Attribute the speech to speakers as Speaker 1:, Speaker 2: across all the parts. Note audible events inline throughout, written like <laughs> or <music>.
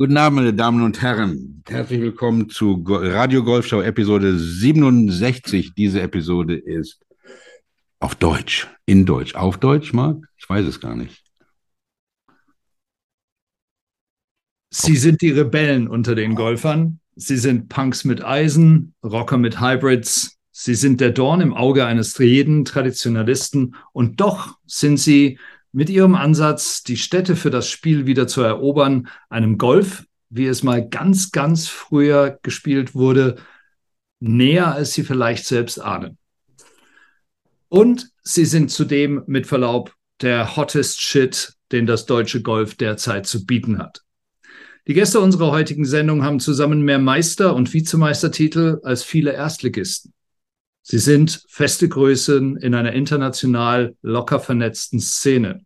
Speaker 1: Guten Abend, meine Damen und Herren. Herzlich willkommen zu Radio Golfschau Episode 67. Diese Episode ist auf Deutsch, in Deutsch. Auf Deutsch, Marc? Ich weiß es gar nicht.
Speaker 2: Sie sind die Rebellen unter den Golfern. Sie sind Punks mit Eisen, Rocker mit Hybrids. Sie sind der Dorn im Auge eines jeden Traditionalisten. Und doch sind sie mit ihrem Ansatz, die Städte für das Spiel wieder zu erobern, einem Golf, wie es mal ganz, ganz früher gespielt wurde, näher, als sie vielleicht selbst ahnen. Und sie sind zudem mit Verlaub der hottest Shit, den das deutsche Golf derzeit zu bieten hat. Die Gäste unserer heutigen Sendung haben zusammen mehr Meister- und Vizemeistertitel als viele Erstligisten. Sie sind feste Größen in einer international locker vernetzten Szene.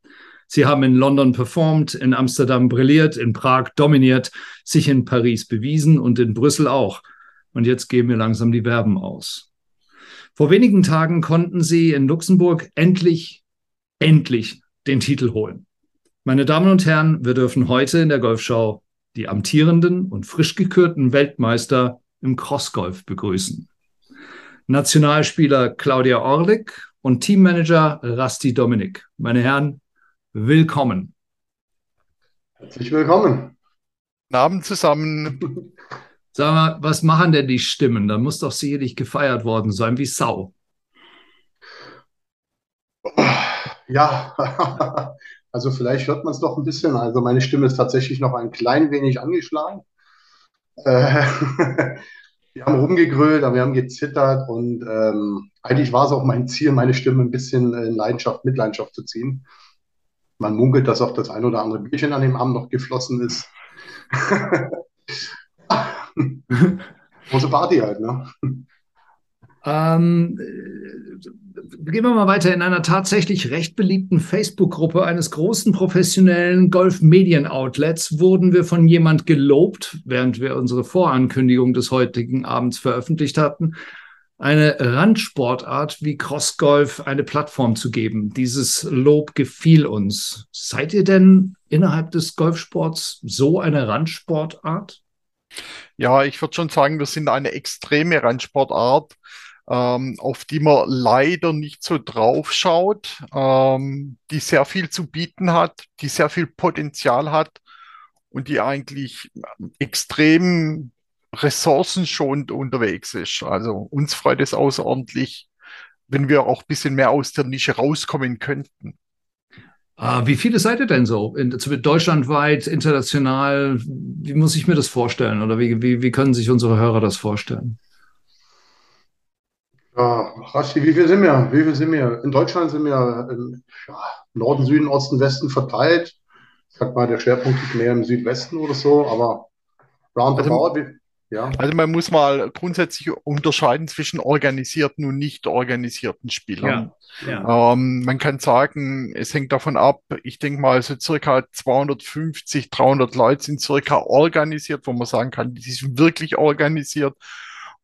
Speaker 2: Sie haben in London performt, in Amsterdam brilliert, in Prag dominiert, sich in Paris bewiesen und in Brüssel auch. Und jetzt geben wir langsam die Verben aus. Vor wenigen Tagen konnten sie in Luxemburg endlich, endlich den Titel holen. Meine Damen und Herren, wir dürfen heute in der Golfschau die amtierenden und frisch gekürten Weltmeister im Crossgolf begrüßen. Nationalspieler Claudia Orlik und Teammanager Rasti Dominik. Meine Herren, willkommen.
Speaker 3: Herzlich willkommen.
Speaker 4: Guten Abend zusammen. <laughs>
Speaker 2: Sag mal, was machen denn die Stimmen? Da muss doch sicherlich gefeiert worden sein wie Sau.
Speaker 3: Ja, <laughs> also vielleicht hört man es doch ein bisschen. Also meine Stimme ist tatsächlich noch ein klein wenig angeschlagen. Äh, <laughs> wir haben rumgegrölt, wir haben gezittert und ähm, eigentlich war es auch mein Ziel, meine Stimme ein bisschen in Leidenschaft, Mitleidenschaft zu ziehen. Man munkelt, dass auch das ein oder andere Bierchen an dem Abend noch geflossen ist. <laughs> Große Party halt, ne?
Speaker 2: Ähm, gehen wir mal weiter. In einer tatsächlich recht beliebten Facebook-Gruppe eines großen professionellen Golf-Medien-Outlets wurden wir von jemand gelobt, während wir unsere Vorankündigung des heutigen Abends veröffentlicht hatten, eine Randsportart wie Crossgolf eine Plattform zu geben. Dieses Lob gefiel uns. Seid ihr denn innerhalb des Golfsports so eine Randsportart?
Speaker 4: Ja, ich würde schon sagen, wir sind eine extreme Randsportart ähm, auf die man leider nicht so drauf schaut, ähm, die sehr viel zu bieten hat, die sehr viel Potenzial hat und die eigentlich extrem ressourcenschonend unterwegs ist. Also uns freut es außerordentlich, wenn wir auch ein bisschen mehr aus der Nische rauskommen könnten.
Speaker 2: Uh, wie viele seid ihr denn so? In, deutschlandweit, international? Wie muss ich mir das vorstellen? Oder wie, wie, wie können sich unsere Hörer das vorstellen?
Speaker 3: Ja, Rasti, wie viel sind wir? Wie viel sind wir? In Deutschland sind wir im ja, Norden, Süden, Osten, Westen verteilt. Ich sag mal, der Schwerpunkt liegt mehr im Südwesten oder so, aber roundabout,
Speaker 4: also, ja. Also man muss mal grundsätzlich unterscheiden zwischen organisierten und nicht organisierten Spielern. Ja, ja. Ähm, man kann sagen, es hängt davon ab, ich denke mal, so circa 250, 300 Leute sind circa organisiert, wo man sagen kann, die sind wirklich organisiert.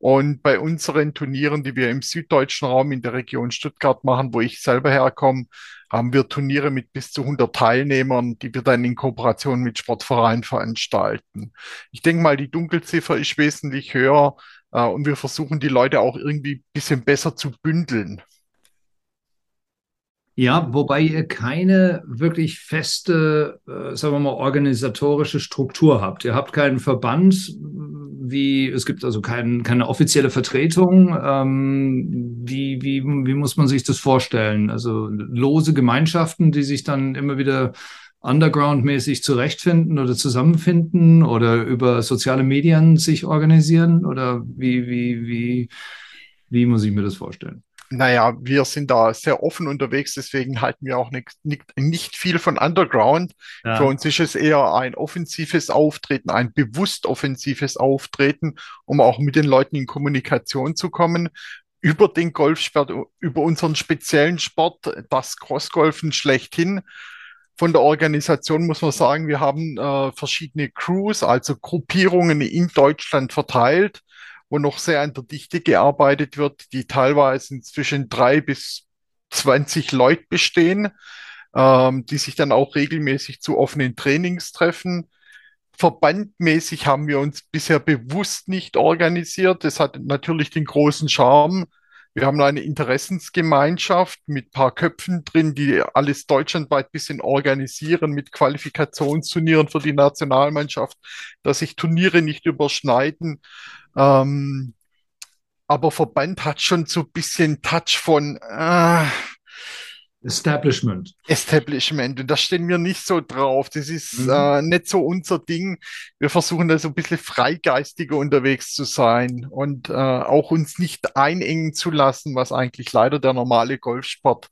Speaker 4: Und bei unseren Turnieren, die wir im süddeutschen Raum in der Region Stuttgart machen, wo ich selber herkomme, haben wir Turniere mit bis zu 100 Teilnehmern, die wir dann in Kooperation mit Sportvereinen veranstalten. Ich denke mal, die Dunkelziffer ist wesentlich höher äh, und wir versuchen die Leute auch irgendwie ein bisschen besser zu bündeln.
Speaker 2: Ja, wobei ihr keine wirklich feste, äh, sagen wir mal, organisatorische Struktur habt. Ihr habt keinen Verband, wie, es gibt also kein, keine offizielle Vertretung. Ähm, wie, wie, wie muss man sich das vorstellen? Also lose Gemeinschaften, die sich dann immer wieder underground-mäßig zurechtfinden oder zusammenfinden oder über soziale Medien sich organisieren? Oder wie, wie, wie, wie muss ich mir das vorstellen?
Speaker 4: Naja, wir sind da sehr offen unterwegs, deswegen halten wir auch nicht, nicht, nicht viel von Underground. Ja. Für uns ist es eher ein offensives Auftreten, ein bewusst offensives Auftreten, um auch mit den Leuten in Kommunikation zu kommen. Über den Golfsport, über unseren speziellen Sport, das Crossgolfen schlechthin. Von der Organisation muss man sagen, wir haben äh, verschiedene Crews, also Gruppierungen in Deutschland verteilt wo noch sehr an der Dichte gearbeitet wird, die teilweise zwischen drei bis 20 Leute bestehen, ähm, die sich dann auch regelmäßig zu offenen Trainings treffen. verbandmäßig haben wir uns bisher bewusst nicht organisiert. Das hat natürlich den großen Charme. Wir haben eine Interessensgemeinschaft mit paar Köpfen drin, die alles deutschlandweit bisschen organisieren mit Qualifikationsturnieren für die Nationalmannschaft, dass sich Turniere nicht überschneiden. Ähm, aber Verband hat schon so bisschen Touch von, äh,
Speaker 2: Establishment.
Speaker 4: Establishment. Und da stehen wir nicht so drauf. Das ist mhm. äh, nicht so unser Ding. Wir versuchen da so ein bisschen freigeistiger unterwegs zu sein und äh, auch uns nicht einengen zu lassen, was eigentlich leider der normale Golfsport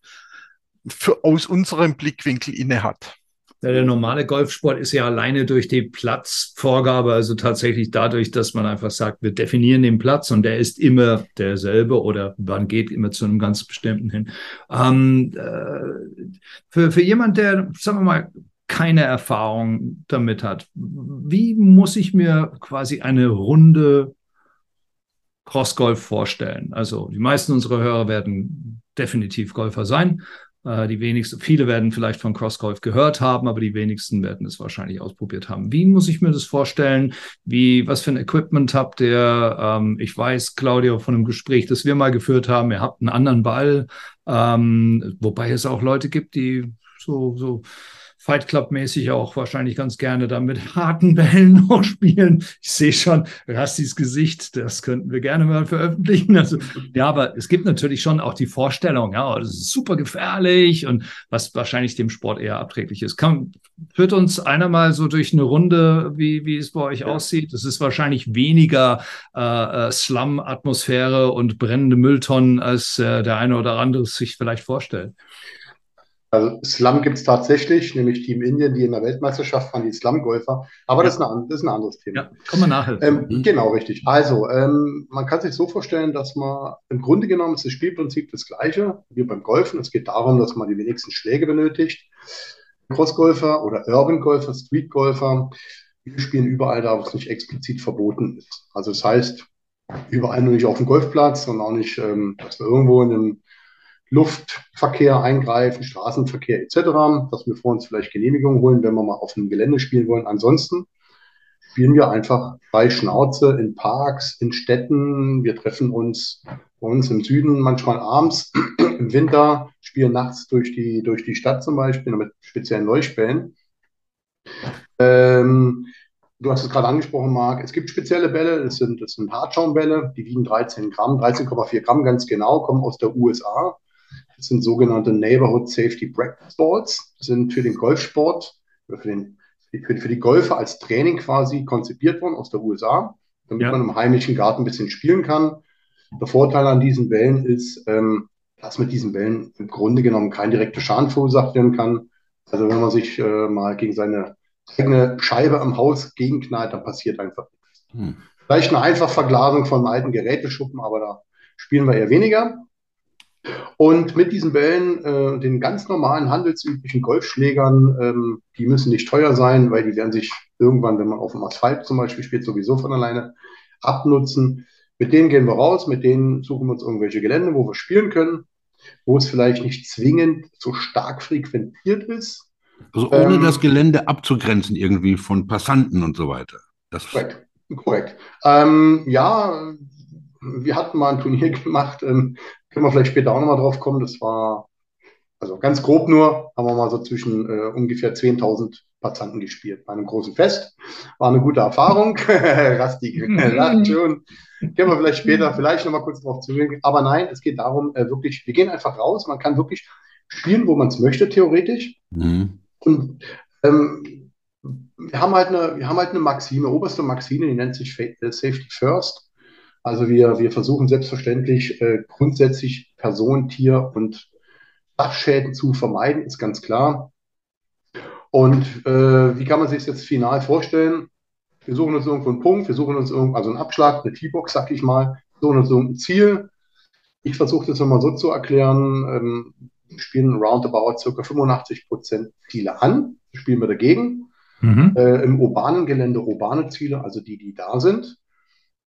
Speaker 4: für, aus unserem Blickwinkel innehat.
Speaker 2: Der normale Golfsport ist ja alleine durch die Platzvorgabe, also tatsächlich dadurch, dass man einfach sagt, wir definieren den Platz und der ist immer derselbe oder man geht immer zu einem ganz bestimmten hin. Ähm, äh, für, für jemand, der, sagen wir mal, keine Erfahrung damit hat, wie muss ich mir quasi eine Runde Crossgolf vorstellen? Also die meisten unserer Hörer werden definitiv Golfer sein. Äh, die wenigsten, viele werden vielleicht von Crossgolf gehört haben, aber die wenigsten werden es wahrscheinlich ausprobiert haben. Wie muss ich mir das vorstellen? Wie, was für ein Equipment habt ihr? Ähm, ich weiß, Claudio, von einem Gespräch, das wir mal geführt haben, ihr habt einen anderen Ball, ähm, wobei es auch Leute gibt, die so, so Fight Club-mäßig auch wahrscheinlich ganz gerne da mit <laughs> harten Bällen <laughs> noch spielen. Ich sehe schon Rastis Gesicht, das könnten wir gerne mal veröffentlichen. Also, ja, aber es gibt natürlich schon auch die Vorstellung, ja, das ist super gefährlich und was wahrscheinlich dem Sport eher abträglich ist. Kann, führt uns einer mal so durch eine Runde, wie, wie es bei euch ja. aussieht. Es ist wahrscheinlich weniger äh, äh, Slum-Atmosphäre und brennende Mülltonnen, als äh, der eine oder andere sich vielleicht vorstellt.
Speaker 3: Also Slum gibt es tatsächlich, nämlich Team Indien, die in der Weltmeisterschaft waren, die Slum-Golfer. Aber ja. das, ist ein, das, ist ein, anderes Thema. Ja,
Speaker 2: kommen wir nachher.
Speaker 3: Ähm, mhm. Genau, richtig. Also, ähm, man kann sich so vorstellen, dass man im Grunde genommen ist das Spielprinzip das gleiche wie beim Golfen. Es geht darum, dass man die wenigsten Schläge benötigt. Crossgolfer oder Urban-Golfer, Street-Golfer, wir spielen überall da, wo es nicht explizit verboten ist. Also das heißt, überall nur nicht auf dem Golfplatz und auch nicht, ähm, dass wir irgendwo in einem Luftverkehr eingreifen, Straßenverkehr etc., dass wir vor uns vielleicht Genehmigungen holen, wenn wir mal auf einem Gelände spielen wollen. Ansonsten spielen wir einfach bei Schnauze in Parks, in Städten. Wir treffen uns bei uns im Süden manchmal abends, <clears throat> im Winter, spielen nachts durch die, durch die Stadt zum Beispiel mit speziellen Leuchtbällen. Ähm, du hast es gerade angesprochen, Marc. Es gibt spezielle Bälle, das sind, das sind Hartschaumbälle, die wiegen 13 Gramm, 13,4 Gramm ganz genau, kommen aus der USA. Das sind sogenannte Neighborhood Safety Practice Balls. Das sind für den Golfsport oder für, den, für, für die Golfer als Training quasi konzipiert worden aus der USA, damit ja. man im heimischen Garten ein bisschen spielen kann. Der Vorteil an diesen Bällen ist, ähm, dass mit diesen Bällen im Grunde genommen kein direkter Schaden verursacht werden kann. Also wenn man sich äh, mal gegen seine eigene Scheibe am Haus gegenknallt, dann passiert einfach nichts. Hm. Vielleicht eine einfache Verglasung von alten Geräteschuppen, aber da spielen wir eher weniger. Und mit diesen Bällen, äh, den ganz normalen handelsüblichen Golfschlägern, ähm, die müssen nicht teuer sein, weil die werden sich irgendwann, wenn man auf dem Asphalt zum Beispiel spielt, sowieso von alleine abnutzen. Mit denen gehen wir raus, mit denen suchen wir uns irgendwelche Gelände, wo wir spielen können, wo es vielleicht nicht zwingend so stark frequentiert ist.
Speaker 1: Also ohne ähm, das Gelände abzugrenzen irgendwie von Passanten und so weiter.
Speaker 3: Das korrekt. Korrekt. Ähm, ja, wir hatten mal ein Turnier <laughs> gemacht, ähm, können wir vielleicht später auch nochmal drauf kommen. Das war, also ganz grob nur, haben wir mal so zwischen äh, ungefähr 10.000 Passanten gespielt bei einem großen Fest. War eine gute Erfahrung. <laughs> Rasti <laughs> lacht schon. Können wir vielleicht später vielleicht nochmal kurz drauf zurück. Aber nein, es geht darum, äh, wirklich, wir gehen einfach raus. Man kann wirklich spielen, wo man es möchte, theoretisch. Mhm. Und ähm, wir haben halt eine, wir haben halt eine Maxime, oberste Maxime, die nennt sich äh, Safety First. Also wir, wir versuchen selbstverständlich äh, grundsätzlich Person, Tier und Sachschäden zu vermeiden, ist ganz klar. Und äh, wie kann man sich das jetzt final vorstellen? Wir suchen uns irgendwo einen Punkt, wir suchen uns irgendwo, also einen Abschlag, eine T-Box, sag ich mal, suchen uns irgendein Ziel. Ich versuche das nochmal so zu erklären. Ähm, wir spielen roundabout ca. 85 Prozent Ziele an, spielen wir dagegen. Mhm. Äh, Im urbanen Gelände urbane Ziele, also die, die da sind.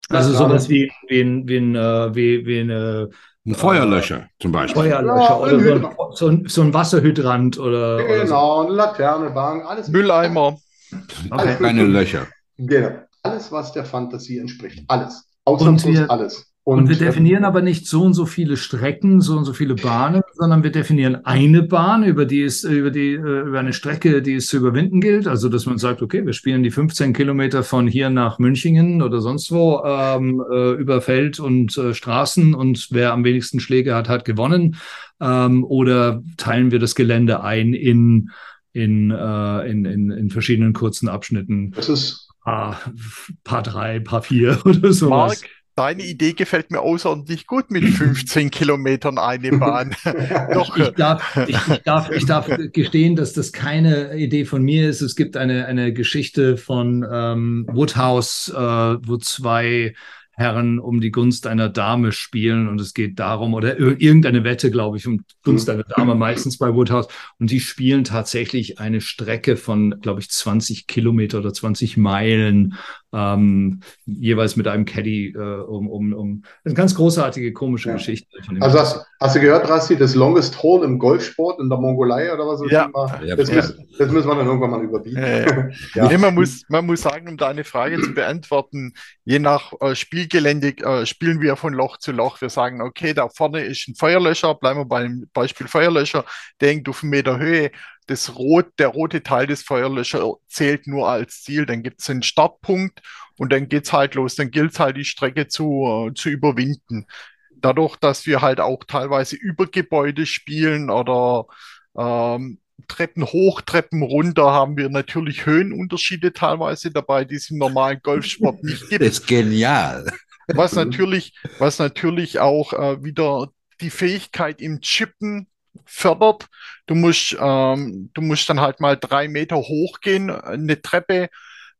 Speaker 2: Also sowas wie, wie, ein, wie, ein, äh, wie, wie eine
Speaker 1: ein Feuerlöscher zum Beispiel.
Speaker 2: Feuerlöscher ja, oder so ein, so, ein, so ein, Wasserhydrant oder.
Speaker 3: Genau, oder so. eine Laterne, Bank, alles.
Speaker 4: Mülleimer.
Speaker 1: Okay. Keine Löcher.
Speaker 3: Genau. Alles, was der Fantasie entspricht. Alles. Ausnahmslos alles.
Speaker 2: Und, und wir definieren aber nicht so und so viele Strecken, so und so viele Bahnen, sondern wir definieren eine Bahn, über die es, über die, äh, über eine Strecke, die es zu überwinden gilt. Also, dass man sagt, okay, wir spielen die 15 Kilometer von hier nach Münchingen oder sonst wo ähm, äh, über Feld und äh, Straßen und wer am wenigsten Schläge hat, hat gewonnen. Ähm, oder teilen wir das Gelände ein in, in, äh, in, in, in verschiedenen kurzen Abschnitten.
Speaker 3: Das ist
Speaker 2: Paar, Paar drei, Paar vier <laughs> oder sowas.
Speaker 4: Mark, Deine Idee gefällt mir außerordentlich gut mit 15 <laughs> Kilometern eine Bahn. <laughs>
Speaker 2: Doch. Ich, darf, ich, ich, darf, ich darf gestehen, dass das keine Idee von mir ist. Es gibt eine, eine Geschichte von ähm, Woodhouse, äh, wo zwei Herren um die Gunst einer Dame spielen und es geht darum, oder irgendeine Wette, glaube ich, um Gunst mhm. einer Dame, meistens bei Woodhouse. Und die spielen tatsächlich eine Strecke von, glaube ich, 20 Kilometer oder 20 Meilen ähm, jeweils mit einem Caddy äh, um, um, um eine ganz großartige, komische ja. Geschichte.
Speaker 3: Also hast, hast, du gehört, Rasti, das Longest Hole im Golfsport in der Mongolei oder was?
Speaker 4: Ja.
Speaker 3: Das, ja. Müssen, das müssen wir dann irgendwann mal überbieten.
Speaker 4: Ja, <laughs> nee, man, muss, man muss sagen, um deine Frage zu beantworten, je nach äh, Spielgelände äh, spielen wir von Loch zu Loch. Wir sagen, okay, da vorne ist ein Feuerlöscher, bleiben wir beim Beispiel Feuerlöscher, der hängt auf einen Meter Höhe das Rot, der rote Teil des Feuerlöscher zählt nur als Ziel. Dann gibt es einen Startpunkt und dann geht es halt los. Dann gilt es halt, die Strecke zu, äh, zu überwinden. Dadurch, dass wir halt auch teilweise über Gebäude spielen oder ähm, Treppen hoch, Treppen runter, haben wir natürlich Höhenunterschiede teilweise dabei, die es im normalen Golfsport <laughs> nicht gibt.
Speaker 1: Das ist genial.
Speaker 4: Was <laughs> natürlich, was natürlich auch äh, wieder die Fähigkeit im Chippen fördert. Du musst, ähm, du musst dann halt mal drei Meter hochgehen, eine Treppe.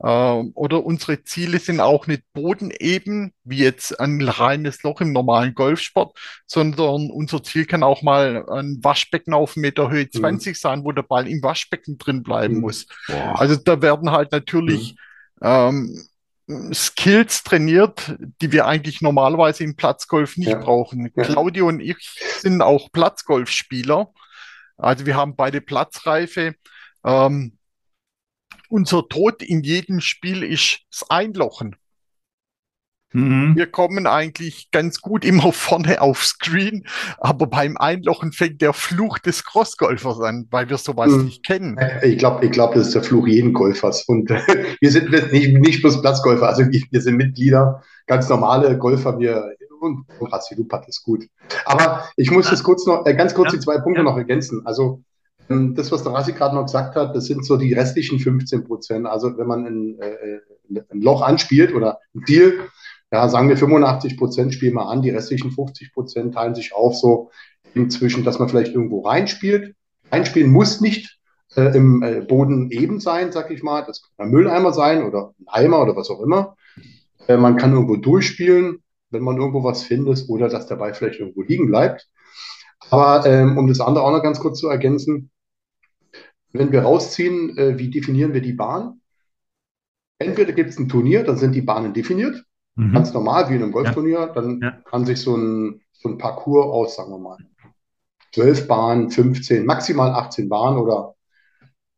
Speaker 4: Ähm, oder unsere Ziele sind auch nicht bodeneben, wie jetzt ein reines Loch im normalen Golfsport, sondern unser Ziel kann auch mal ein Waschbecken auf Meter Höhe 20 mhm. sein, wo der Ball im Waschbecken drin bleiben mhm. muss. Boah. Also da werden halt natürlich mhm. ähm, Skills trainiert, die wir eigentlich normalerweise im Platzgolf nicht ja. brauchen. Ja. Claudio und ich sind auch Platzgolfspieler. Also wir haben beide Platzreife. Ähm, unser Tod in jedem Spiel ist das Einlochen. Mhm. Wir kommen eigentlich ganz gut immer vorne auf Screen, aber beim Einlochen fängt der Fluch des Crossgolfers an, weil wir sowas mhm. nicht kennen.
Speaker 3: Ich glaube, ich glaub, das ist der Fluch jeden Golfers. Und <laughs> wir sind nicht, nicht bloß Platzgolfer, also wir sind Mitglieder, ganz normale Golfer. Wir und Rassi-Loop hat das gut. Aber ich muss das kurz noch, äh, ganz kurz ja. die zwei Punkte ja. noch ergänzen. Also das, was der Rassi gerade noch gesagt hat, das sind so die restlichen 15 Prozent. Also wenn man ein, äh, ein Loch anspielt oder ein Deal, ja, sagen wir 85 Prozent spielen wir an, die restlichen 50 Prozent teilen sich auf, so inzwischen, dass man vielleicht irgendwo reinspielt. Reinspielen muss nicht äh, im äh, Boden eben sein, sag ich mal. Das kann ein Mülleimer sein oder ein Eimer oder was auch immer. Äh, man kann irgendwo durchspielen, wenn man irgendwo was findet oder dass der Ball vielleicht irgendwo liegen bleibt. Aber ähm, um das andere auch noch ganz kurz zu ergänzen, wenn wir rausziehen, äh, wie definieren wir die Bahn? Entweder gibt es ein Turnier, dann sind die Bahnen definiert. Mhm. Ganz normal, wie in einem Golfturnier. Dann ja. kann sich so ein, so ein Parcours aus, sagen wir mal, 12 Bahnen, 15, maximal 18 Bahnen oder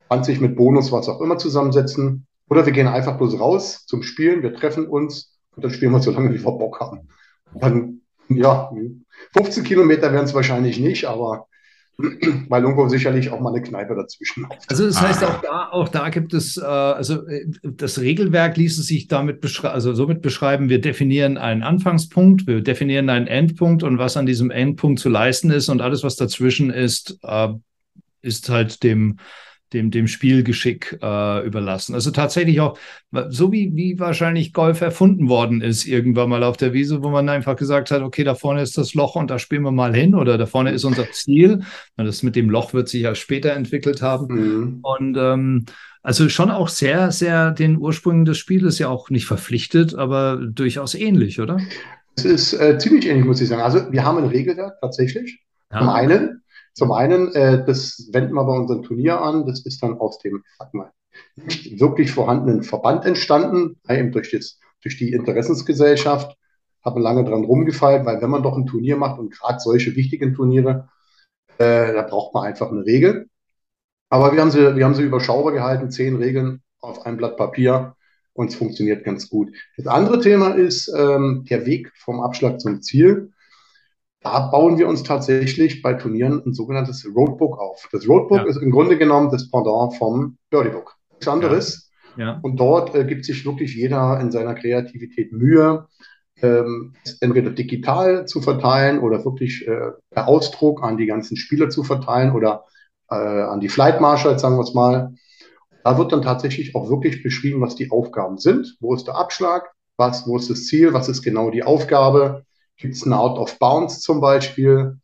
Speaker 3: 20 mit Bonus, was auch immer zusammensetzen. Oder wir gehen einfach bloß raus zum Spielen, wir treffen uns und dann spielen wir so lange, wie wir Bock haben. Und dann, ja, 15 Kilometer werden es wahrscheinlich nicht, aber weil irgendwo sicherlich auch mal eine Kneipe dazwischen
Speaker 2: hat. Also das heißt, auch da, auch da gibt es, äh, also äh, das Regelwerk ließe sich damit beschreiben, also somit beschreiben, wir definieren einen Anfangspunkt, wir definieren einen Endpunkt und was an diesem Endpunkt zu leisten ist und alles, was dazwischen ist, äh, ist halt dem dem, dem Spielgeschick äh, überlassen. Also tatsächlich auch, so wie, wie wahrscheinlich Golf erfunden worden ist, irgendwann mal auf der Wiese, wo man einfach gesagt hat, okay, da vorne ist das Loch und da spielen wir mal hin oder da vorne ist unser Ziel. Und das mit dem Loch wird sich ja später entwickelt haben. Mhm. Und ähm, also schon auch sehr, sehr den Ursprüngen des Spieles ja auch nicht verpflichtet, aber durchaus ähnlich, oder?
Speaker 3: Es ist äh, ziemlich ähnlich, muss ich sagen. Also wir haben ein Regelwerk tatsächlich. Ja. Zum einen, zum einen, äh, das wenden wir bei unserem Turnier an, das ist dann aus dem, sag mal, nicht wirklich vorhandenen Verband entstanden, eben durch, das, durch die Interessensgesellschaft. Habe lange dran rumgefeilt, weil wenn man doch ein Turnier macht und gerade solche wichtigen Turniere, äh, da braucht man einfach eine Regel. Aber wir haben sie, wir haben sie überschaubar gehalten, zehn Regeln auf einem Blatt Papier. und es funktioniert ganz gut. Das andere Thema ist ähm, der Weg vom Abschlag zum Ziel. Da bauen wir uns tatsächlich bei Turnieren ein sogenanntes Roadbook auf. Das Roadbook ja. ist im Grunde genommen das Pendant vom Birdiebook. Nichts anderes. Ja. Ja. Und dort äh, gibt sich wirklich jeder in seiner Kreativität Mühe, ähm, entweder digital zu verteilen oder wirklich äh, per Ausdruck an die ganzen Spieler zu verteilen oder äh, an die Flight Marshals, sagen wir es mal. Da wird dann tatsächlich auch wirklich beschrieben, was die Aufgaben sind. Wo ist der Abschlag? Was, wo ist das Ziel? Was ist genau die Aufgabe? Gibt es einen Out of Bounds zum Beispiel?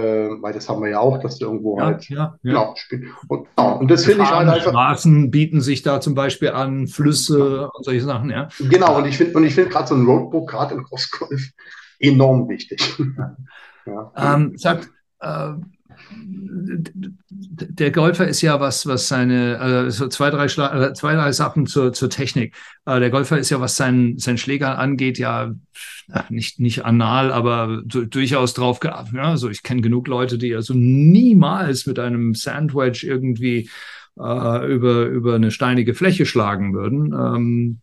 Speaker 3: äh, weil das haben wir ja auch, dass du irgendwo ja, halt ja, ja. Genau, spielt. Und, genau, und das finde ich halt einfach.
Speaker 2: Straßen bieten sich da zum Beispiel an, Flüsse und solche Sachen, ja.
Speaker 3: Genau, und ich finde, und ich finde gerade so ein Roadbook, gerade im Crossgolf, enorm wichtig.
Speaker 2: ja. Ähm, sagt, äh, der Golfer ist ja was, was seine, äh, so zwei, drei, Schla äh, zwei, drei Sachen zur, zur Technik. Äh, der Golfer ist ja, was sein, sein Schläger angeht, ja nicht, nicht anal, aber durchaus drauf geachtet. Ja, also ich kenne genug Leute, die also niemals mit einem Sandwich irgendwie äh, über, über eine steinige Fläche schlagen würden. Ähm,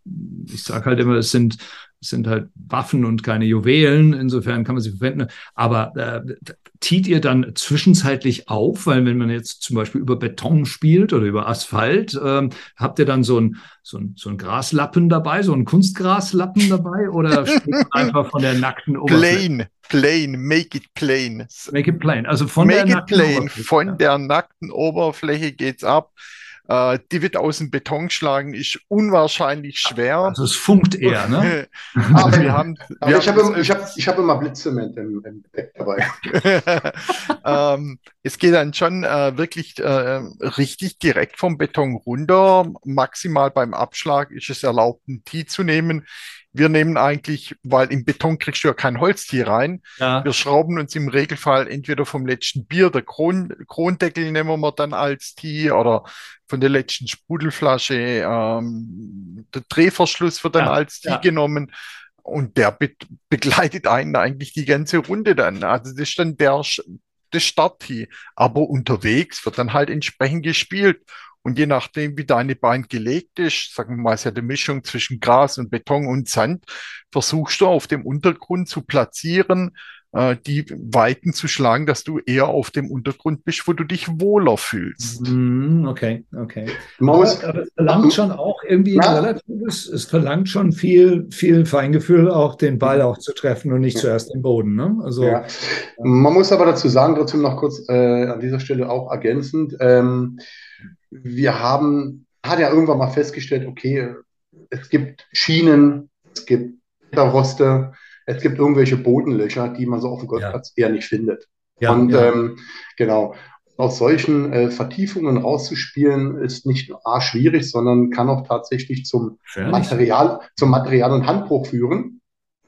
Speaker 2: ich sage halt immer, es sind es sind halt Waffen und keine Juwelen, insofern kann man sie verwenden. Aber äh, tiet ihr dann zwischenzeitlich auf, weil wenn man jetzt zum Beispiel über Beton spielt oder über Asphalt, ähm, habt ihr dann so ein, so, ein, so ein Graslappen dabei, so ein Kunstgraslappen dabei oder <laughs> steht man einfach von der nackten
Speaker 4: Oberfläche? Plain, plain, make it plain.
Speaker 2: Make it plain, also von
Speaker 4: make der nackten plain. Oberfläche. Von der nackten Oberfläche geht's ab. Äh, die wird aus dem Beton schlagen, ist unwahrscheinlich schwer.
Speaker 2: Also es funkt eher, ne? <laughs>
Speaker 3: aber wir haben, <laughs> aber wir ich habe ich hab, ich hab immer Blitzement im, im Deck dabei. <laughs>
Speaker 4: ähm, es geht dann schon äh, wirklich äh, richtig direkt vom Beton runter. Maximal beim Abschlag ist es erlaubt, ein Tee zu nehmen. Wir nehmen eigentlich, weil im Beton kriegst du ja kein Holztier rein. Ja. Wir schrauben uns im Regelfall entweder vom letzten Bier, der Kron Krondeckel nehmen wir dann als Tee oder von der letzten Sprudelflasche. Ähm, der Drehverschluss wird dann ja. als Tee ja. genommen. Und der be begleitet einen eigentlich die ganze Runde dann. Also das ist dann der, das Starttee. Aber unterwegs wird dann halt entsprechend gespielt. Und je nachdem, wie deine Bein gelegt ist, sagen wir mal, es ist ja die Mischung zwischen Gras und Beton und Sand, versuchst du auf dem Untergrund zu platzieren, die Weiten zu schlagen, dass du eher auf dem Untergrund bist, wo du dich wohler fühlst.
Speaker 2: Mhm, okay, okay. Maus, aber, aber es verlangt schon auch irgendwie ja. relatives, es verlangt schon viel, viel Feingefühl, auch den Ball auch zu treffen und nicht ja. zuerst den Boden. Ne?
Speaker 3: Also, ja. Man muss aber dazu sagen, trotzdem noch kurz äh, an dieser Stelle auch ergänzend, ähm, wir haben, hat ja irgendwann mal festgestellt, okay, es gibt Schienen, es gibt Roste, es gibt irgendwelche Bodenlöcher, die man so auf dem Golfplatz ja. eher nicht findet. Ja, und ja. Ähm, genau, aus solchen äh, Vertiefungen rauszuspielen, ist nicht nur A, schwierig, sondern kann auch tatsächlich zum Material, zum Material- und Handbruch führen,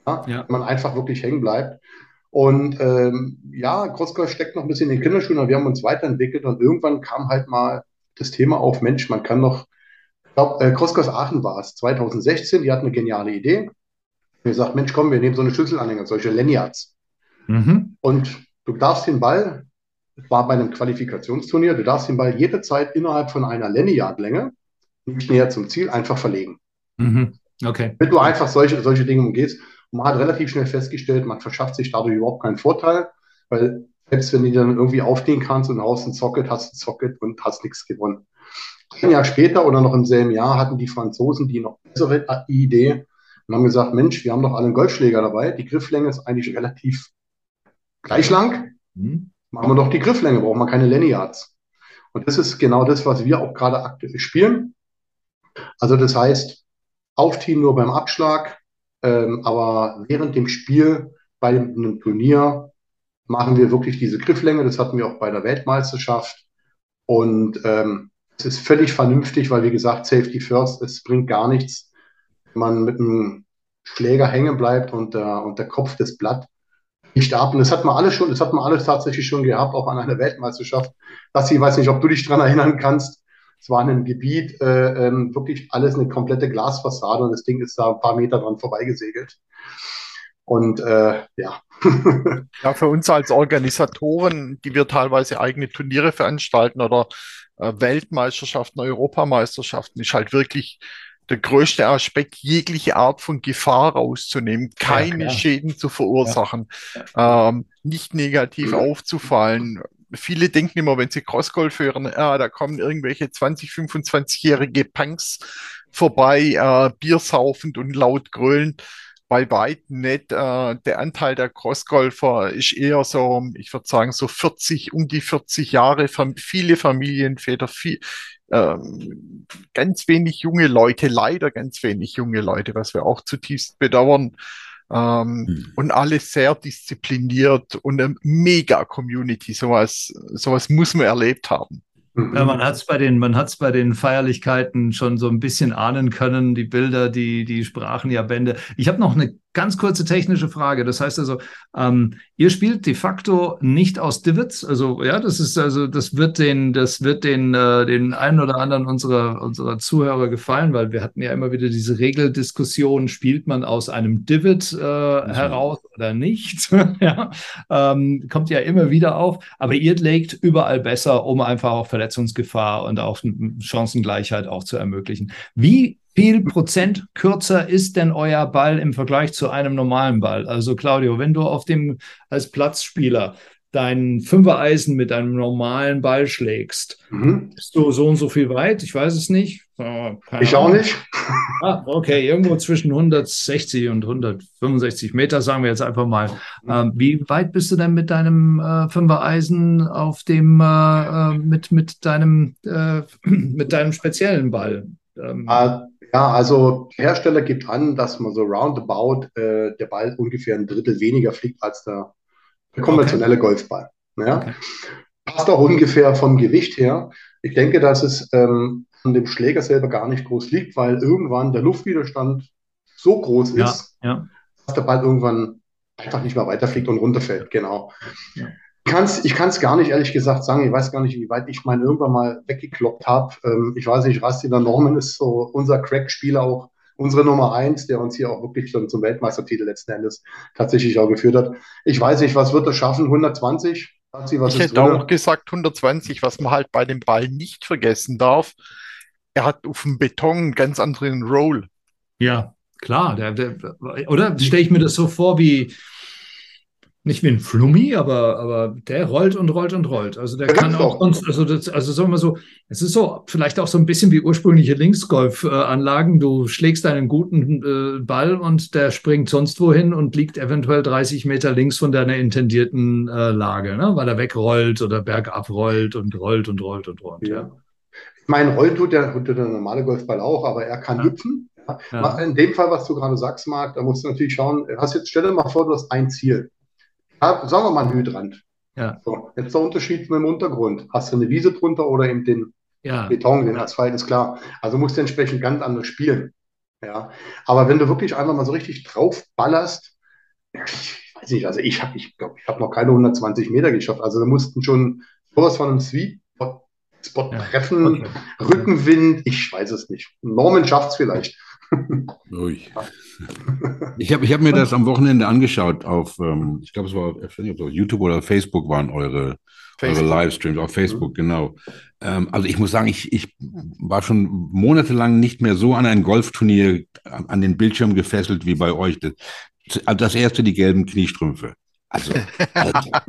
Speaker 3: ja, ja. wenn man einfach wirklich hängen bleibt. Und ähm, ja, Crossgolf steckt noch ein bisschen in den Kinderschuhen, aber wir haben uns weiterentwickelt und irgendwann kam halt mal das Thema auf, Mensch, man kann noch, ich glaube, äh, Crossgolf Aachen war es, 2016, die hatten eine geniale Idee. Wir gesagt, Mensch, komm, wir nehmen so eine Schlüsselanhänger, solche Lanyards. Mhm. Und du darfst den Ball, das war bei einem Qualifikationsturnier, du darfst den Ball jederzeit innerhalb von einer Lanyard-Länge, nicht näher zum Ziel, einfach verlegen.
Speaker 2: Mhm. Okay.
Speaker 3: Wenn du einfach solche, solche Dinge umgehst. Man hat relativ schnell festgestellt, man verschafft sich dadurch überhaupt keinen Vorteil, weil selbst wenn du dann irgendwie aufstehen kannst und haust ein Socket, hast ein Socket und hast nichts gewonnen. Ein Jahr später oder noch im selben Jahr hatten die Franzosen die noch bessere Idee und haben gesagt, Mensch, wir haben doch alle einen Golfschläger dabei. Die Grifflänge ist eigentlich relativ gleich lang. Mhm. Machen wir doch die Grifflänge, brauchen wir keine Lanyards. Und das ist genau das, was wir auch gerade aktuell spielen. Also das heißt, aufziehen nur beim Abschlag, ähm, aber während dem Spiel bei einem Turnier machen wir wirklich diese Grifflänge. Das hatten wir auch bei der Weltmeisterschaft. Und ähm, es ist völlig vernünftig, weil wie gesagt, Safety First, es bringt gar nichts, man mit einem Schläger hängen bleibt und der, und der Kopf des Blatt. Und das hat man alles schon, das hat man alles tatsächlich schon gehabt, auch an einer Weltmeisterschaft. Das ich weiß nicht, ob du dich daran erinnern kannst. Es war in einem Gebiet äh, ähm, wirklich alles eine komplette Glasfassade und das Ding ist da ein paar Meter dran vorbeigesegelt. Und äh, ja. <laughs>
Speaker 4: ja, für uns als Organisatoren, die wir teilweise eigene Turniere veranstalten oder äh, Weltmeisterschaften, Europameisterschaften, ist halt wirklich der größte Aspekt, jegliche Art von Gefahr rauszunehmen, keine ja, Schäden zu verursachen, ja. ähm, nicht negativ aufzufallen. Viele denken immer, wenn sie Crossgolf hören, ah, da kommen irgendwelche 20, 25-jährige Punks vorbei, äh, Bier saufend und laut grölend bei weitem nicht. Äh, der Anteil der Crossgolfer ist eher so, ich würde sagen, so 40, um die 40 Jahre, viele Familienväter, viel, ähm, ganz wenig junge Leute, leider ganz wenig junge Leute, was wir auch zutiefst bedauern. Ähm, hm. Und alles sehr diszipliniert und eine Mega-Community. Sowas, sowas muss man erlebt haben.
Speaker 2: Ja, man hat es bei den, man hat's bei den Feierlichkeiten schon so ein bisschen ahnen können. Die Bilder, die, die sprachen ja Bände. Ich habe noch eine ganz kurze technische Frage. Das heißt also, ähm, ihr spielt de facto nicht aus Divots. Also ja, das ist also, das wird den, das wird den, äh, den einen oder anderen unserer unserer Zuhörer gefallen, weil wir hatten ja immer wieder diese Regeldiskussion: Spielt man aus einem Divot äh, mhm. heraus oder nicht? <laughs> ja, ähm, kommt ja immer wieder auf. Aber ihr legt überall besser, um einfach auch Verletzungsgefahr und auch Chancengleichheit auch zu ermöglichen. Wie viel Prozent kürzer ist denn euer Ball im Vergleich zu einem normalen Ball? Also Claudio, wenn du auf dem als Platzspieler dein Fünfer-Eisen mit einem normalen Ball schlägst, mhm. bist du so und so viel weit? Ich weiß es nicht.
Speaker 3: Keine ich auch nicht. <laughs>
Speaker 2: Ah, okay, irgendwo zwischen 160 und 165 Meter, sagen wir jetzt einfach mal. Mhm. Ähm, wie weit bist du denn mit deinem äh, Fünfer-Eisen auf dem, äh, äh mit, mit deinem, äh, <clears throat> mit deinem speziellen Ball?
Speaker 3: Ähm, ah, ja, also der Hersteller gibt an, dass man so roundabout äh, der Ball ungefähr ein Drittel weniger fliegt als der, der konventionelle okay. Golfball. Ja? Okay. Passt auch ungefähr vom Gewicht her. Ich denke, dass es ähm, an dem Schläger selber gar nicht groß liegt, weil irgendwann der Luftwiderstand so groß ist, ja, ja. dass der Ball irgendwann einfach nicht mehr weiterfliegt und runterfällt. Genau. Ja kann's, ich kann es gar nicht ehrlich gesagt sagen. Ich weiß gar nicht, wie weit ich meinen irgendwann mal weggekloppt habe. Ähm, ich weiß nicht, Rasti der Norman ist so unser Crack-Spieler auch, unsere Nummer eins, der uns hier auch wirklich schon zum Weltmeistertitel letzten Endes tatsächlich auch geführt hat. Ich weiß nicht, was wird er schaffen? 120?
Speaker 4: Rasti, was ich hätte drin? auch gesagt 120, was man halt bei dem Ball nicht vergessen darf. Er hat auf dem Beton einen ganz anderen Roll.
Speaker 2: Ja, klar. Der, der, oder stelle ich mir das so vor wie nicht wie ein Flummi, aber, aber der rollt und rollt und rollt. Also der kann auch uns, also, das, also sagen wir so, es ist so vielleicht auch so ein bisschen wie ursprüngliche Linksgolf-Anlagen. Du schlägst einen guten äh, Ball und der springt sonst wohin und liegt eventuell 30 Meter links von deiner intendierten äh, Lage, ne? weil er wegrollt oder bergab rollt und rollt und rollt und rollt. Ja. ja.
Speaker 3: Ich meine, rollt tut der, tut der normale Golfball auch, aber er kann ja. hüpfen. Ja. In dem Fall, was du gerade sagst, Marc, da musst du natürlich schauen, hast jetzt, stell dir mal vor, du hast ein Ziel sagen wir mal ein Hydrant. Ja. So, jetzt der Unterschied mit dem Untergrund. Hast du eine Wiese drunter oder eben den ja. Beton, den Asphalt, ist klar. Also musst du entsprechend ganz anders spielen. Ja. Aber wenn du wirklich einfach mal so richtig drauf ballerst, ich weiß nicht, also ich habe ich glaub, ich hab noch keine 120 Meter geschafft. Also da mussten schon sowas von einem Sweet Spot ja. treffen, okay. Rückenwind, ich weiß es nicht. Norman schafft es vielleicht.
Speaker 1: Ui. <laughs> Ich habe ich hab mir das am Wochenende angeschaut auf, ähm, ich glaube, es war auf YouTube oder Facebook waren eure, eure Livestreams, auf Facebook, mhm. genau. Ähm, also ich muss sagen, ich, ich war schon monatelang nicht mehr so an ein Golfturnier an, an den Bildschirm gefesselt wie bei euch. Das, also das erste die gelben Kniestrümpfe. Also, Alter.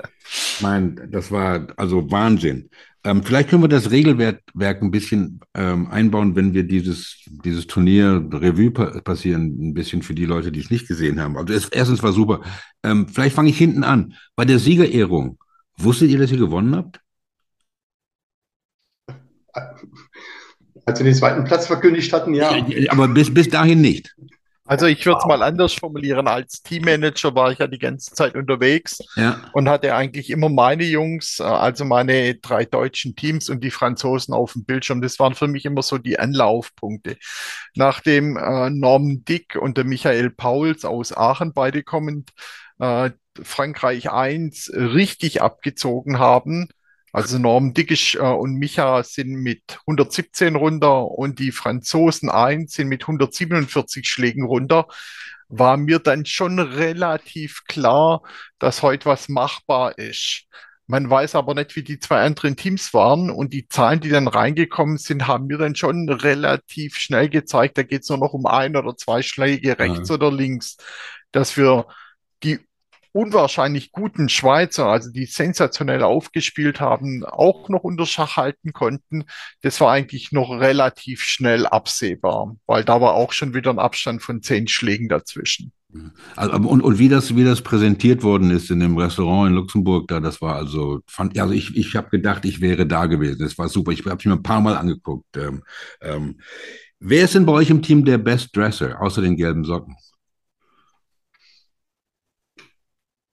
Speaker 1: <laughs> mein, das war also Wahnsinn. Ähm, vielleicht können wir das Regelwerk ein bisschen ähm, einbauen, wenn wir dieses, dieses Turnier Revue pa passieren, ein bisschen für die Leute, die es nicht gesehen haben. Also es, erstens war super. Ähm, vielleicht fange ich hinten an. Bei der Siegerehrung, wusstet ihr, dass ihr gewonnen habt?
Speaker 3: Als wir den zweiten Platz verkündigt hatten, ja.
Speaker 1: Aber bis, bis dahin nicht.
Speaker 4: Also ich würde es mal anders formulieren. Als Teammanager war ich ja die ganze Zeit unterwegs ja. und hatte eigentlich immer meine Jungs, äh, also meine drei deutschen Teams und die Franzosen auf dem Bildschirm. Das waren für mich immer so die Anlaufpunkte. Nachdem äh, Norman Dick und der Michael Pauls aus Aachen beide kommend äh, Frankreich 1 richtig abgezogen haben, also Norm Dickisch äh, und Micha sind mit 117 runter und die Franzosen 1 sind mit 147 Schlägen runter. War mir dann schon relativ klar, dass heute was machbar ist. Man weiß aber nicht, wie die zwei anderen Teams waren und die Zahlen, die dann reingekommen sind, haben mir dann schon relativ schnell gezeigt, da geht es nur noch um ein oder zwei Schläge rechts ja. oder links, dass wir die unwahrscheinlich guten Schweizer, also die sensationell aufgespielt haben, auch noch unter Schach halten konnten. Das war eigentlich noch relativ schnell absehbar, weil da war auch schon wieder ein Abstand von zehn Schlägen dazwischen.
Speaker 1: Also, und, und wie das, wie das präsentiert worden ist in dem Restaurant in Luxemburg, da, das war also, fand, also ich, ich habe gedacht, ich wäre da gewesen. Das war super. Ich habe mir ein paar Mal angeguckt. Ähm, ähm, wer ist denn bei euch im Team der Best Dresser, außer den gelben Socken?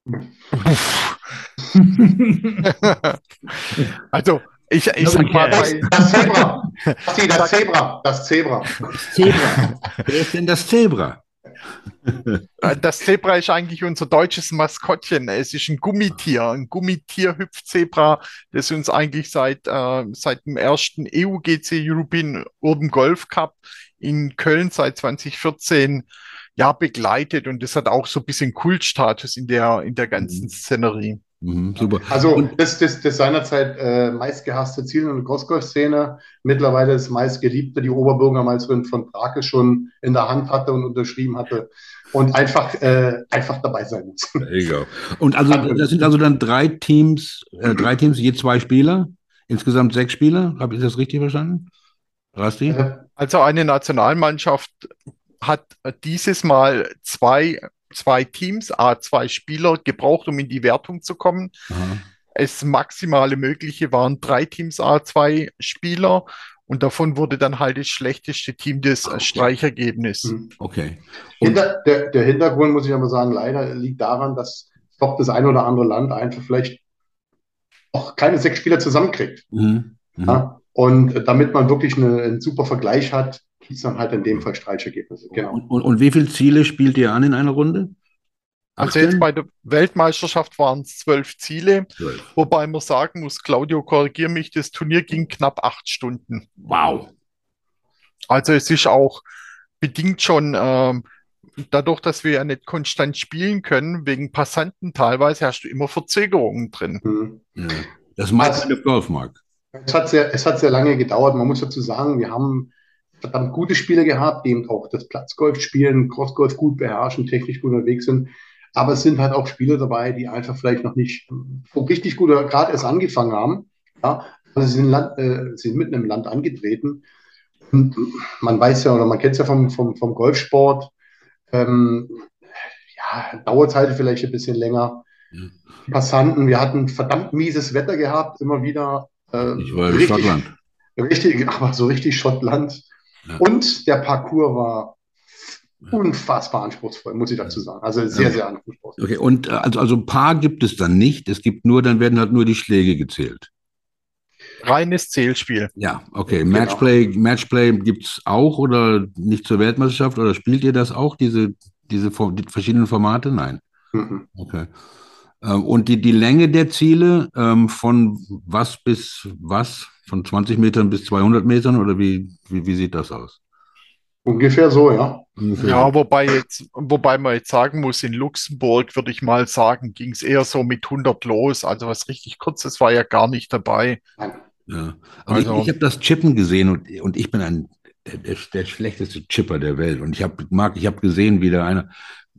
Speaker 1: <laughs>
Speaker 4: also, ich, ich sag mal,
Speaker 3: das, das Zebra. Das, das Zebra. Das Zebra.
Speaker 1: Zebra. Wer ist denn das Zebra?
Speaker 4: Äh, das Zebra ist eigentlich unser deutsches Maskottchen. Es ist ein Gummitier, ein Gummitier-Hüpfzebra, das uns eigentlich seit, äh, seit dem ersten EUGC European Urban Golf Cup in Köln seit 2014 ja, begleitet und das hat auch so ein bisschen Kultstatus in der, in der ganzen mhm. Szenerie.
Speaker 3: Mhm, super. Also das, das, das seinerzeit äh, meistgehasste Ziel in der Crossgolf-Szene, mittlerweile das meistgeliebte, die Oberbürgermeisterin von Brake schon in der Hand hatte und unterschrieben hatte und einfach, äh, einfach dabei sein muss.
Speaker 1: Egal. <laughs> Und also das sind also dann drei Teams, äh, drei Teams, je zwei Spieler, insgesamt sechs Spieler, habe ich das richtig verstanden?
Speaker 4: Rasti? Äh, also eine Nationalmannschaft hat dieses Mal zwei, zwei Teams, a zwei Spieler gebraucht, um in die Wertung zu kommen. Aha. Es maximale mögliche waren drei Teams, a zwei Spieler. Und davon wurde dann halt das schlechteste Team des okay. Streichergebnis.
Speaker 1: Hm. Okay.
Speaker 3: Hinter, der, der Hintergrund, muss ich aber sagen, leider liegt daran, dass doch das ein oder andere Land einfach vielleicht auch keine sechs Spieler zusammenkriegt. Mhm. Mhm. Ja? Und damit man wirklich eine, einen super Vergleich hat, hieß dann halt in dem Fall Streichergebnisse.
Speaker 1: Genau. Und, und, und, wie viele Ziele spielt ihr an in einer Runde?
Speaker 4: Also jetzt bei der Weltmeisterschaft waren es zwölf Ziele, 12. wobei man sagen muss, Claudio, korrigier mich, das Turnier ging knapp acht Stunden.
Speaker 1: Wow.
Speaker 4: Also es ist auch bedingt schon ähm, dadurch, dass wir ja nicht konstant spielen können, wegen Passanten teilweise hast du immer Verzögerungen drin. Mhm.
Speaker 1: Ja. Das meint also, Golfmark.
Speaker 3: Es hat, sehr, es hat sehr lange gedauert. Man muss dazu sagen, wir haben verdammt gute Spieler gehabt, die eben auch das Platzgolf spielen, Crossgolf gut beherrschen, technisch gut unterwegs sind. Aber es sind halt auch Spieler dabei, die einfach vielleicht noch nicht so richtig gut oder gerade erst angefangen haben. Ja, also sie sind, Land, äh, sind mitten im Land angetreten. Und man weiß ja oder man kennt es ja vom, vom, vom Golfsport. Ähm, ja, dauert halt vielleicht ein bisschen länger. Ja. Passanten, wir hatten verdammt mieses Wetter gehabt, immer wieder.
Speaker 1: Äh, ich war in richtig, Schottland.
Speaker 3: Richtig, aber so richtig Schottland. Und der Parcours war unfassbar anspruchsvoll, muss ich dazu sagen. Also sehr, sehr anspruchsvoll.
Speaker 1: Okay, und äh, also, also Paar gibt es dann nicht. Es gibt nur, dann werden halt nur die Schläge gezählt.
Speaker 4: Reines Zählspiel.
Speaker 1: Ja, okay. Genau. Matchplay, Matchplay gibt es auch oder nicht zur Weltmeisterschaft oder spielt ihr das auch, diese, diese die verschiedenen Formate? Nein. Mhm. Okay. Ähm, und die, die Länge der Ziele ähm, von was bis was? Von 20 Metern bis 200 Metern oder wie, wie, wie sieht das aus?
Speaker 3: Ungefähr so, ja.
Speaker 4: Ungefähr. Ja, wobei, jetzt, wobei man jetzt sagen muss, in Luxemburg würde ich mal sagen, ging es eher so mit 100 los. Also was richtig kurzes war ja gar nicht dabei.
Speaker 1: Ja. Aber also, ich, ich habe das Chippen gesehen und, und ich bin ein, der, der schlechteste Chipper der Welt. Und ich habe, Marc, ich habe gesehen, wie der eine,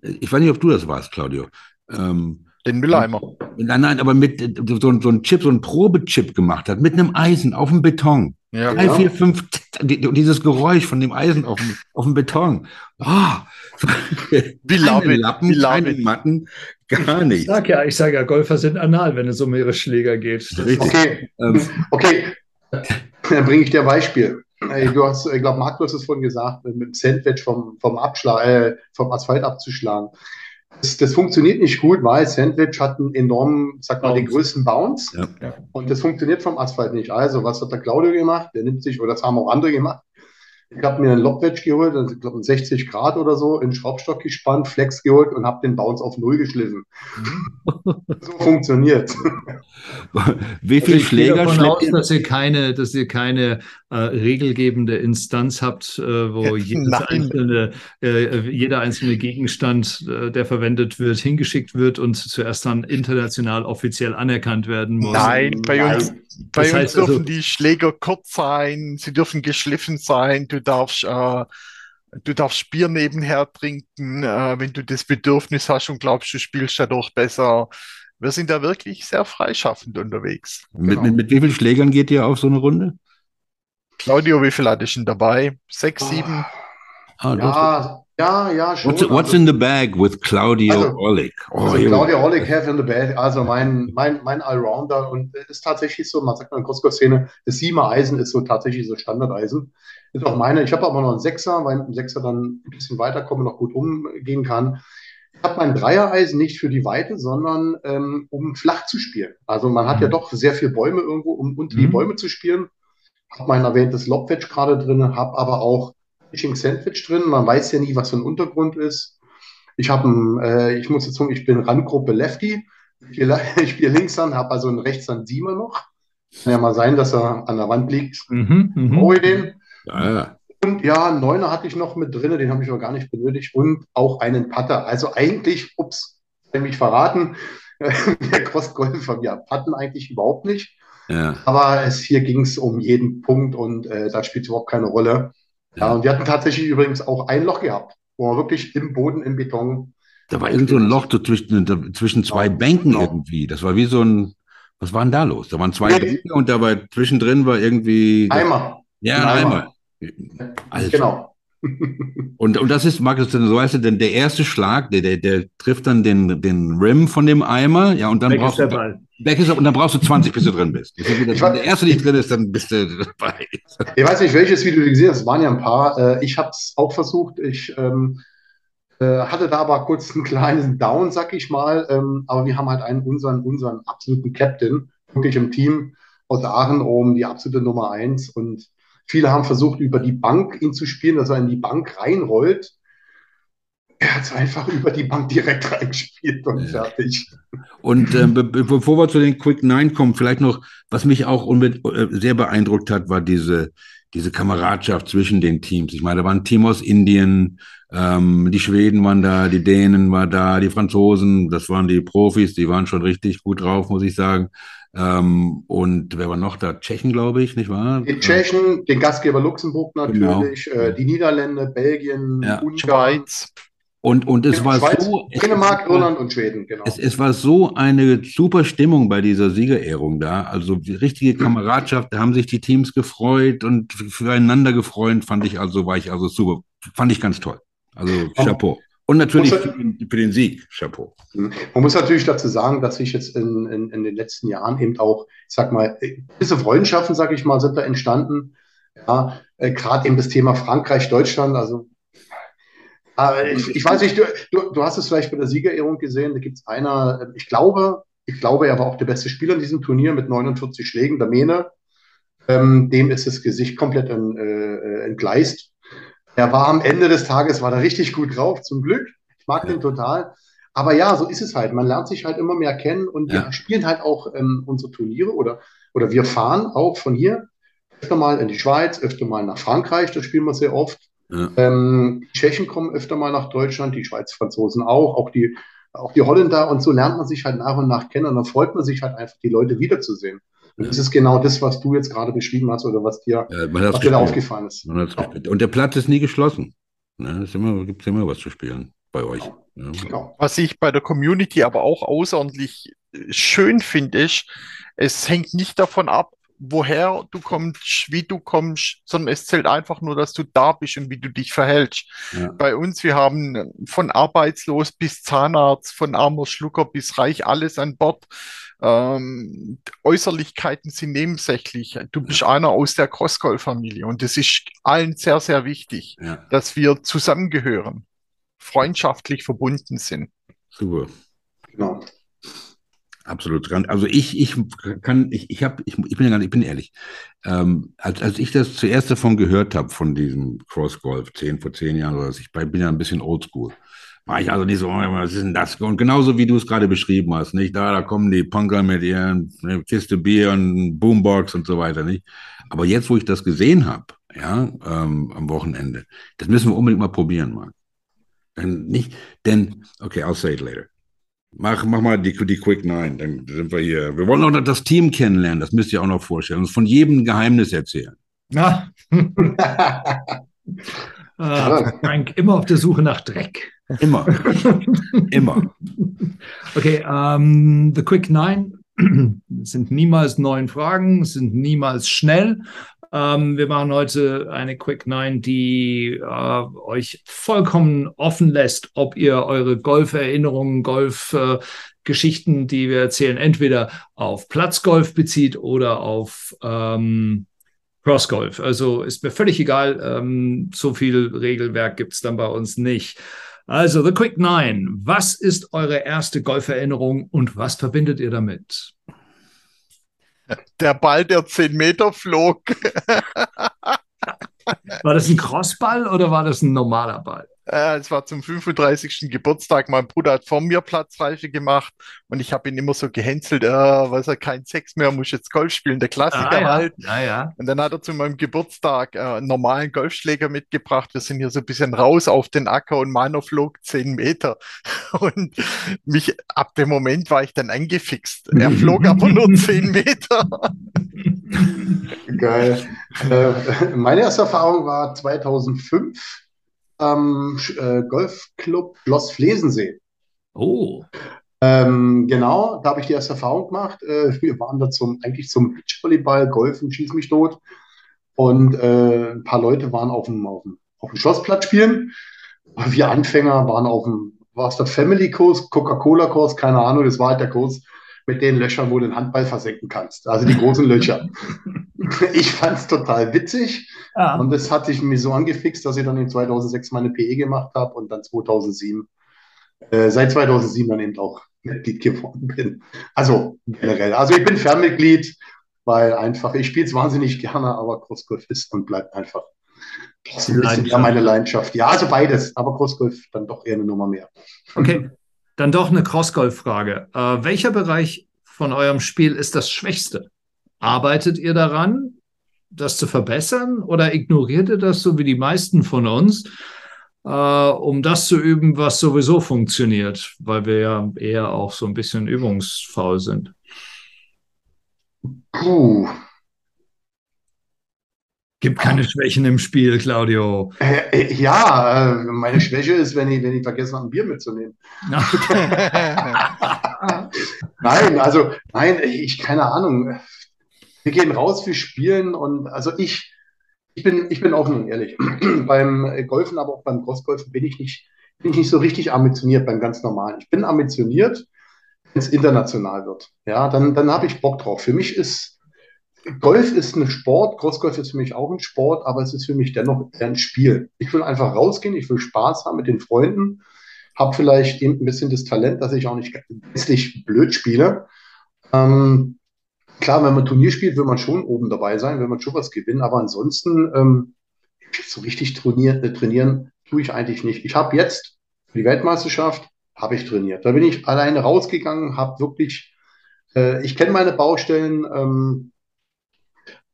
Speaker 1: ich weiß nicht, ob du das warst, Claudio. Ähm,
Speaker 4: den Mülleimer.
Speaker 1: Nein, nein, aber mit so, so ein Chip, so ein Probechip gemacht hat, mit einem Eisen auf dem Beton. Ja, Drei, ja. vier, fünf, dieses Geräusch von dem Eisen auf dem, auf dem Beton. <laughs> Oh,
Speaker 4: wie Lappen,
Speaker 1: Lappen, wie keine Matten, gar nicht.
Speaker 2: Ich sag ja, ich sage ja, Golfer sind anal, wenn es um ihre Schläger geht.
Speaker 3: Okay, ähm, okay. dann bringe ich dir ein Beispiel. Du hast, ich glaube, Marc, du hast es vorhin gesagt, mit dem Sandwich vom, vom, Abschlag, äh, vom Asphalt abzuschlagen. Das, das, funktioniert nicht gut, weil Sandwich hat einen enormen, sag mal, den größten Bounce. Ja. Und das funktioniert vom Asphalt nicht. Also, was hat der Claudio gemacht? Der nimmt sich, oder das haben auch andere gemacht. Ich habe mir einen Lobwedge geholt, also ich glaube 60 Grad oder so, in Schraubstock gespannt, Flex geholt und habe den Bounce auf Null geschliffen. so funktioniert. <laughs>
Speaker 2: Wie viele also Schläger davon aus, dass ihr keine, dass ihr keine äh, regelgebende Instanz habt, äh, wo jedes einzelne, äh, jeder einzelne Gegenstand, äh, der verwendet wird, hingeschickt wird und zuerst dann international offiziell anerkannt werden muss.
Speaker 4: Nein, bei uns, bei das uns dürfen also, die Schläger kurz sein, sie dürfen geschliffen sein, du darfst, äh, du darfst Bier nebenher trinken, äh, wenn du das Bedürfnis hast und glaubst, du spielst dadurch besser. Wir sind da wirklich sehr freischaffend unterwegs.
Speaker 1: Mit, genau. mit, mit wie vielen Schlägern geht ihr auf so eine Runde?
Speaker 4: Claudio, wie viel hatte ich denn dabei? Sechs, oh. sieben?
Speaker 3: Ah, ja, ja, ja,
Speaker 1: schon. What's, what's in the bag with Claudio also, Orlik?
Speaker 3: Oh, also Claudio Orlik have in the bag, also mein, mein, mein Allrounder und es ist tatsächlich so, man sagt in der Crosscore-Szene, das Siemer Eisen ist so tatsächlich so Standardeisen. Ist auch meine, ich habe aber noch einen Sechser, weil ein Sechser dann ein bisschen weiterkommen, noch gut umgehen kann. Ich habe mein Dreiereisen nicht für die Weite, sondern ähm, um flach zu spielen. Also man hat mhm. ja doch sehr viele Bäume irgendwo, um unter mhm. die Bäume zu spielen. Habe mein erwähntes Lobwedge gerade drin, habe aber auch Fishing Sandwich drin. Man weiß ja nie, was für ein Untergrund ist. Ich habe, äh, ich muss jetzt sagen, ich bin Randgruppe Lefty. Ich spiele <laughs> links an, habe also einen rechts an Siemer noch. Kann ja mal sein, dass er an der Wand liegt. Mhm, mh. den. Ja, ja. Und ja, einen Neuner hatte ich noch mit drin, den habe ich aber gar nicht benötigt. Und auch einen Putter. Also eigentlich, ups, nämlich verraten, <laughs> der Crossgolfer, wir Patten eigentlich überhaupt nicht. Ja. Aber es, hier ging es um jeden Punkt und äh, da spielt es überhaupt keine Rolle. Ja, und wir hatten tatsächlich übrigens auch ein Loch gehabt, wo wir wirklich im Boden, im Beton.
Speaker 1: Da war irgend so ein Loch zwischen, zwischen zwei ja, Bänken genau. irgendwie. Das war wie so ein, was war denn da los? Da waren zwei ja, Bänke und dabei zwischendrin war irgendwie.
Speaker 3: Eimer.
Speaker 1: Ja, ein Eimer.
Speaker 3: Eimer. Alter. Genau.
Speaker 1: Und, und das ist, Markus, so weißt du, denn der erste Schlag, der, der, der trifft dann den, den Rim von dem Eimer, ja, und dann Weg brauchst du. Ball. Weg ist, und dann brauchst du 20, bis du drin bist. Wenn der erste nicht drin ist, dann bist du dabei.
Speaker 3: Ich weiß nicht, welches Video du gesehen hast, es waren ja ein paar. Äh, ich habe es auch versucht. Ich ähm, äh, hatte da aber kurz einen kleinen Down, sag ich mal. Ähm, aber wir haben halt einen, unseren, unseren absoluten Captain, wirklich im Team aus Aachen oben, die absolute Nummer eins. Und Viele haben versucht, über die Bank ihn zu spielen, dass er in die Bank reinrollt. Er hat es einfach über die Bank direkt <laughs> reingespielt und ja. fertig.
Speaker 1: Und äh, be bevor wir zu den Quick Nine kommen, vielleicht noch, was mich auch äh, sehr beeindruckt hat, war diese, diese Kameradschaft zwischen den Teams. Ich meine, da war ein Team aus Indien, ähm, die Schweden waren da, die Dänen waren da, die Franzosen, das waren die Profis, die waren schon richtig gut drauf, muss ich sagen. Ähm, und wer war noch da? Tschechen, glaube ich, nicht wahr?
Speaker 3: Die Tschechen, den Gastgeber Luxemburg natürlich, genau. äh, die Niederländer, Belgien,
Speaker 4: ja. Ungarn. Schweiz.
Speaker 1: Und, und es war Schweiz, so.
Speaker 3: Dänemark, Irland und Schweden,
Speaker 1: genau. Es, es war so eine super Stimmung bei dieser Siegerehrung da. Also die richtige Kameradschaft, da haben sich die Teams gefreut und füreinander gefreut, fand ich also, war ich also super, fand ich ganz toll. Also Chapeau. Und natürlich für den, für den, Sieg, Chapeau.
Speaker 3: Mhm. Man muss natürlich dazu sagen, dass sich jetzt in, in, in den letzten Jahren eben auch, ich sag mal, gewisse Freundschaften, sag ich mal, sind da entstanden. Ja, äh, gerade eben das Thema Frankreich, Deutschland, also äh, ich, ich, weiß nicht, du, du, du, hast es vielleicht bei der Siegerehrung gesehen, da gibt es einer, äh, ich glaube, ich glaube, er war auch der beste Spieler in diesem Turnier mit 49 Schlägen, der Mene. Ähm, dem ist das Gesicht komplett ent, äh, entgleist. Er war am Ende des Tages, war da richtig gut drauf, zum Glück. Ich mag ja. den total. Aber ja, so ist es halt. Man lernt sich halt immer mehr kennen und ja. wir spielen halt auch ähm, unsere Turniere oder, oder wir fahren auch von hier öfter mal in die Schweiz, öfter mal nach Frankreich, da spielen wir sehr oft. Ja. Ähm, die Tschechen kommen öfter mal nach Deutschland, die Schweiz, Franzosen auch, auch die, auch die Holländer und so lernt man sich halt nach und nach kennen und dann freut man sich halt einfach, die Leute wiederzusehen. Und das ist genau das, was du jetzt gerade beschrieben hast oder was dir, ja, was dir da aufgefallen ist.
Speaker 1: Und der Platz ist nie geschlossen. Ne? Es immer, gibt immer was zu spielen bei euch.
Speaker 4: Ja. Genau. Was ich bei der Community aber auch außerordentlich schön finde, ist, es hängt nicht davon ab, woher du kommst, wie du kommst, sondern es zählt einfach nur, dass du da bist und wie du dich verhältst. Ja. Bei uns, wir haben von arbeitslos bis Zahnarzt, von armer Schlucker bis reich alles an Bord. Ähm, Äußerlichkeiten sind nebensächlich. Du bist einer aus der Crossgolf-Familie und es ist allen sehr, sehr wichtig, ja. dass wir zusammengehören, freundschaftlich verbunden sind.
Speaker 1: Super. Genau. Absolut. Also ich, ich kann, ich, ich habe, ich, ich bin ja ich bin ehrlich. Ähm, als, als ich das zuerst davon gehört habe, von diesem Cross Golf, zehn vor zehn Jahren oder was, ich bin ja ein bisschen oldschool. War ich also nicht so, oh, was ist denn das? Und genauso wie du es gerade beschrieben hast, nicht? Da, da kommen die Punker mit ihren Kiste Bier und Boombox und so weiter, nicht? Aber jetzt, wo ich das gesehen habe, ja, ähm, am Wochenende, das müssen wir unbedingt mal probieren, Marc. Denn nicht, denn, okay, I'll say it later. Mach, mach mal die, die Quick Nine, dann sind wir hier. Wir wollen auch noch das Team kennenlernen, das müsst ihr auch noch vorstellen. Uns von jedem Geheimnis erzählen.
Speaker 2: Ja. <laughs> ah, Frank, immer auf der Suche nach Dreck.
Speaker 1: Immer. immer.
Speaker 2: Okay, um, ähm, The Quick Nine <clears throat> sind niemals neun Fragen, sind niemals schnell. Ähm, wir machen heute eine Quick Nine, die äh, euch vollkommen offen lässt, ob ihr eure Golferinnerungen, Golfgeschichten, äh, die wir erzählen, entweder auf Platzgolf bezieht oder auf ähm, Crossgolf. Also ist mir völlig egal. Ähm, so viel Regelwerk gibt es dann bei uns nicht. Also, The Quick Nine. Was ist eure erste Golferinnerung und was verbindet ihr damit?
Speaker 4: Der Ball, der 10 Meter flog.
Speaker 2: War das ein Crossball oder war das ein normaler Ball?
Speaker 4: Äh, es war zum 35. Geburtstag. Mein Bruder hat vor mir Platzreife gemacht und ich habe ihn immer so gehänselt, äh, weiß er kein Sex mehr, muss jetzt Golf spielen, der Klassiker ah, ja. halt.
Speaker 2: Ah, ja.
Speaker 4: Und dann hat er zu meinem Geburtstag äh, einen normalen Golfschläger mitgebracht. Wir sind hier so ein bisschen raus auf den Acker und meiner flog 10 Meter. <laughs> Und mich ab dem Moment war ich dann angefixt. Er <laughs> flog aber nur 10 Meter.
Speaker 3: Geil. Äh, meine erste Erfahrung war 2005 am äh, Golfclub Schloss Flesensee.
Speaker 2: Oh.
Speaker 3: Ähm, genau, da habe ich die erste Erfahrung gemacht. Äh, wir waren da zum, eigentlich zum Beachvolleyball, Golfen, Schieß mich tot. Und äh, ein paar Leute waren auf dem, auf dem, auf dem Schlossplatz spielen. Wir Anfänger waren auf dem, war es der Family-Kurs, Coca-Cola-Kurs, keine Ahnung, das war halt der Kurs mit den Löchern, wo du den Handball versenken kannst. Also die großen Löcher. <laughs> ich fand es total witzig. Ja. Und das hatte ich mir so angefixt, dass ich dann in 2006 meine PE gemacht habe und dann 2007, äh, seit 2007 dann eben auch Mitglied geworden bin. Also generell. Also ich bin Fernmitglied, weil einfach, ich spiele es wahnsinnig gerne, aber Crossgolf ist und bleibt einfach das ist ein bisschen eher meine Leidenschaft. Ja, also beides, aber Crossgolf dann doch eher eine Nummer mehr.
Speaker 2: Okay, dann doch eine Crossgolf-Frage. Äh, welcher Bereich von eurem Spiel ist das schwächste? Arbeitet ihr daran, das zu verbessern oder ignoriert ihr das so wie die meisten von uns, äh, um das zu üben, was sowieso funktioniert, weil wir ja eher auch so ein bisschen übungsfaul sind?
Speaker 3: Puh,
Speaker 2: Gibt keine Schwächen im Spiel, Claudio.
Speaker 3: Äh, ja, äh, meine Schwäche ist, wenn ich, wenn ich vergesse, ein Bier mitzunehmen. <laughs> nein, also, nein, ich, keine Ahnung. Wir gehen raus, wir spielen und also ich, ich bin, ich bin offen und ehrlich. <clears throat> beim Golfen, aber auch beim Crossgolfen bin ich nicht, bin ich nicht so richtig ambitioniert beim ganz normalen. Ich bin ambitioniert, wenn es international wird. Ja, dann, dann habe ich Bock drauf. Für mich ist Golf ist ein Sport, Crossgolf ist für mich auch ein Sport, aber es ist für mich dennoch ein Spiel. Ich will einfach rausgehen, ich will Spaß haben mit den Freunden, habe vielleicht eben ein bisschen das Talent, dass ich auch nicht gänzlich blöd spiele. Ähm, klar, wenn man Turnier spielt, will man schon oben dabei sein, will man schon was gewinnen, aber ansonsten ähm, so richtig trainieren, äh, trainieren tue ich eigentlich nicht. Ich habe jetzt für die Weltmeisterschaft habe ich trainiert. Da bin ich alleine rausgegangen, habe wirklich, äh, ich kenne meine Baustellen. Ähm,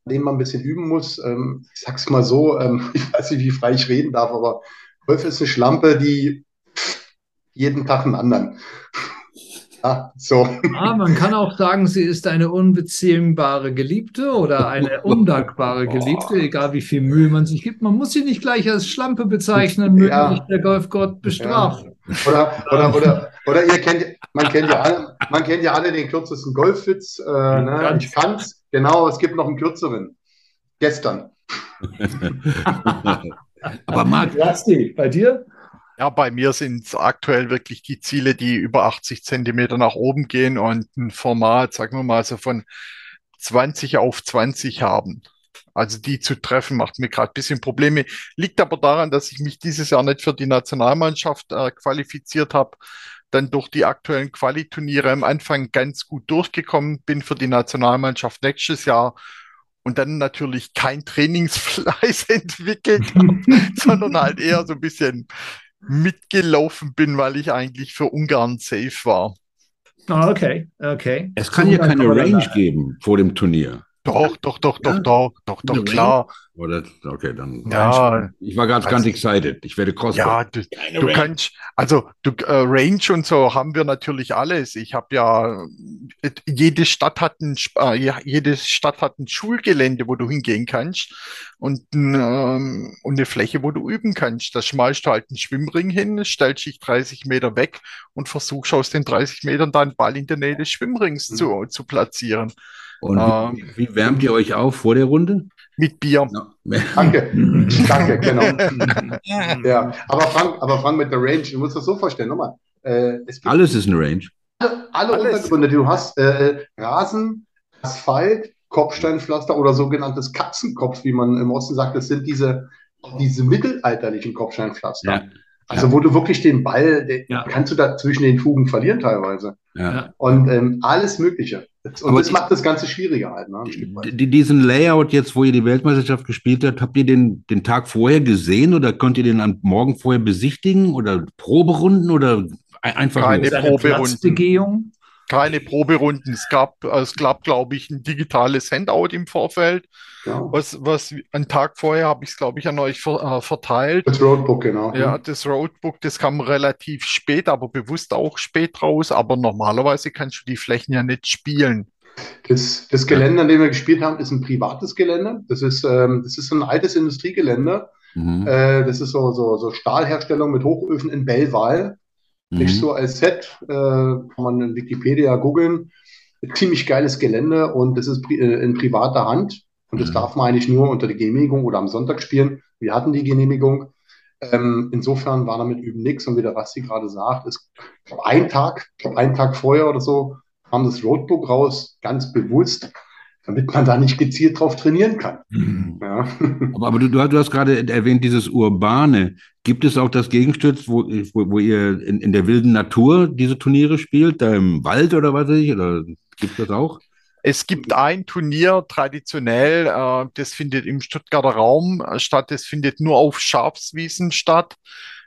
Speaker 3: denen man ein bisschen üben muss. Ähm, ich sag's mal so, ähm, <laughs> ich weiß nicht, wie frei ich reden darf, aber Golf ist eine Schlampe, die jeden Tag einen anderen. <laughs>
Speaker 2: Ja, so. Ah, man kann auch sagen, sie ist eine unbeziehbare Geliebte oder eine <laughs> undankbare Geliebte, egal wie viel Mühe man sich gibt. Man muss sie nicht gleich als Schlampe bezeichnen, möge ja. nicht der Golfgott bestrafen.
Speaker 3: Ja. Oder, oder, oder, oder ihr kennt, man kennt ja alle, man kennt ja alle den kürzesten Golfwitz. Äh, ne? Ich kann's, Genau, es gibt noch einen kürzeren. Gestern. <laughs>
Speaker 2: Aber Marc, Rasti, bei dir?
Speaker 4: Ja, bei mir sind es aktuell wirklich die Ziele, die über 80 Zentimeter nach oben gehen und ein Format, sagen wir mal, so von 20 auf 20 haben. Also die zu treffen, macht mir gerade ein bisschen Probleme. Liegt aber daran, dass ich mich dieses Jahr nicht für die Nationalmannschaft äh, qualifiziert habe. Dann durch die aktuellen Qualiturniere am Anfang ganz gut durchgekommen bin für die Nationalmannschaft nächstes Jahr und dann natürlich kein Trainingsfleiß <laughs> entwickelt habe, <laughs> sondern halt eher so ein bisschen mitgelaufen bin, weil ich eigentlich für Ungarn safe war.
Speaker 2: Oh, okay, okay.
Speaker 1: Es kann ja keine Range geben vor dem Turnier.
Speaker 4: Doch, doch, doch, doch, doch, doch, doch, klar.
Speaker 1: Oder, okay, dann.
Speaker 4: Ja.
Speaker 1: Ich war ganz, ganz excited. Ich werde Cross.
Speaker 4: Ja, du, du kannst, also du, äh, Range und so haben wir natürlich alles. Ich habe ja, äh, jede Stadt hat ein, äh, jede Stadt hat ein Schulgelände, wo du hingehen kannst und, ähm, und eine Fläche, wo du üben kannst. Da schmeißt du halt einen Schwimmring hin, stellst dich 30 Meter weg und versuchst aus den 30 Metern deinen Ball in der Nähe des Schwimmrings mhm. zu, zu platzieren.
Speaker 1: Und ähm, wie, wie, wärmt ihr euch auf vor der Runde?
Speaker 4: Mit Bier.
Speaker 3: Danke, <laughs> danke, genau. ja, aber Frank, aber Frank mit der Range, du musst das so vorstellen, nochmal.
Speaker 1: Äh, Alles ist eine Range.
Speaker 3: Alle, alle Untergründe, die du hast, äh, Rasen, Asphalt, Kopfsteinpflaster oder sogenanntes Katzenkopf, wie man im Osten sagt, das sind diese, diese mittelalterlichen Kopfsteinpflaster. Ja. Also wo du wirklich den Ball, den ja. kannst du da zwischen den Fugen verlieren teilweise. Ja. Und ähm, alles Mögliche. Und Aber das macht das Ganze schwieriger halt. Ne,
Speaker 1: diesen Layout jetzt, wo ihr die Weltmeisterschaft gespielt habt, habt ihr den, den Tag vorher gesehen oder könnt ihr den am Morgen vorher besichtigen oder Proberunden oder einfach
Speaker 4: eine Proberunden? keine Proberunden. Es gab, es gab, glaube ich, ein digitales Handout im Vorfeld. Ja. Was, was einen Tag vorher habe ich es, glaube ich, an euch ver, äh, verteilt.
Speaker 3: Das Roadbook, genau.
Speaker 4: Ja, das Roadbook, das kam relativ spät, aber bewusst auch spät raus. Aber normalerweise kannst du die Flächen ja nicht spielen.
Speaker 3: Das, das Gelände, an dem wir gespielt haben, ist ein privates Gelände. Das ist, ähm, das ist ein altes Industriegelände. Mhm. Äh, das ist so, so, so Stahlherstellung mit Hochöfen in Bellwal. Mhm. Nicht so als Set, äh, kann man in Wikipedia googeln. Ziemlich geiles Gelände und das ist pri äh, in privater Hand. Und das mhm. darf man eigentlich nur unter der Genehmigung oder am Sonntag spielen. Wir hatten die Genehmigung. Ähm, insofern war damit üben nichts. Und wie der Basti gerade sagt, ist ein Tag, ich glaube einen Tag vorher oder so, kam das Roadbook raus, ganz bewusst, damit man da nicht gezielt drauf trainieren kann. Mhm.
Speaker 1: Ja. Aber, aber du, du, hast gerade erwähnt, dieses Urbane. Gibt es auch das Gegenstütz, wo, wo, wo ihr in, in, der wilden Natur diese Turniere spielt, da im Wald oder was weiß ich? Oder gibt es das auch?
Speaker 4: Es gibt ein Turnier traditionell, äh, das findet im Stuttgarter Raum statt, das findet nur auf Schafswiesen statt.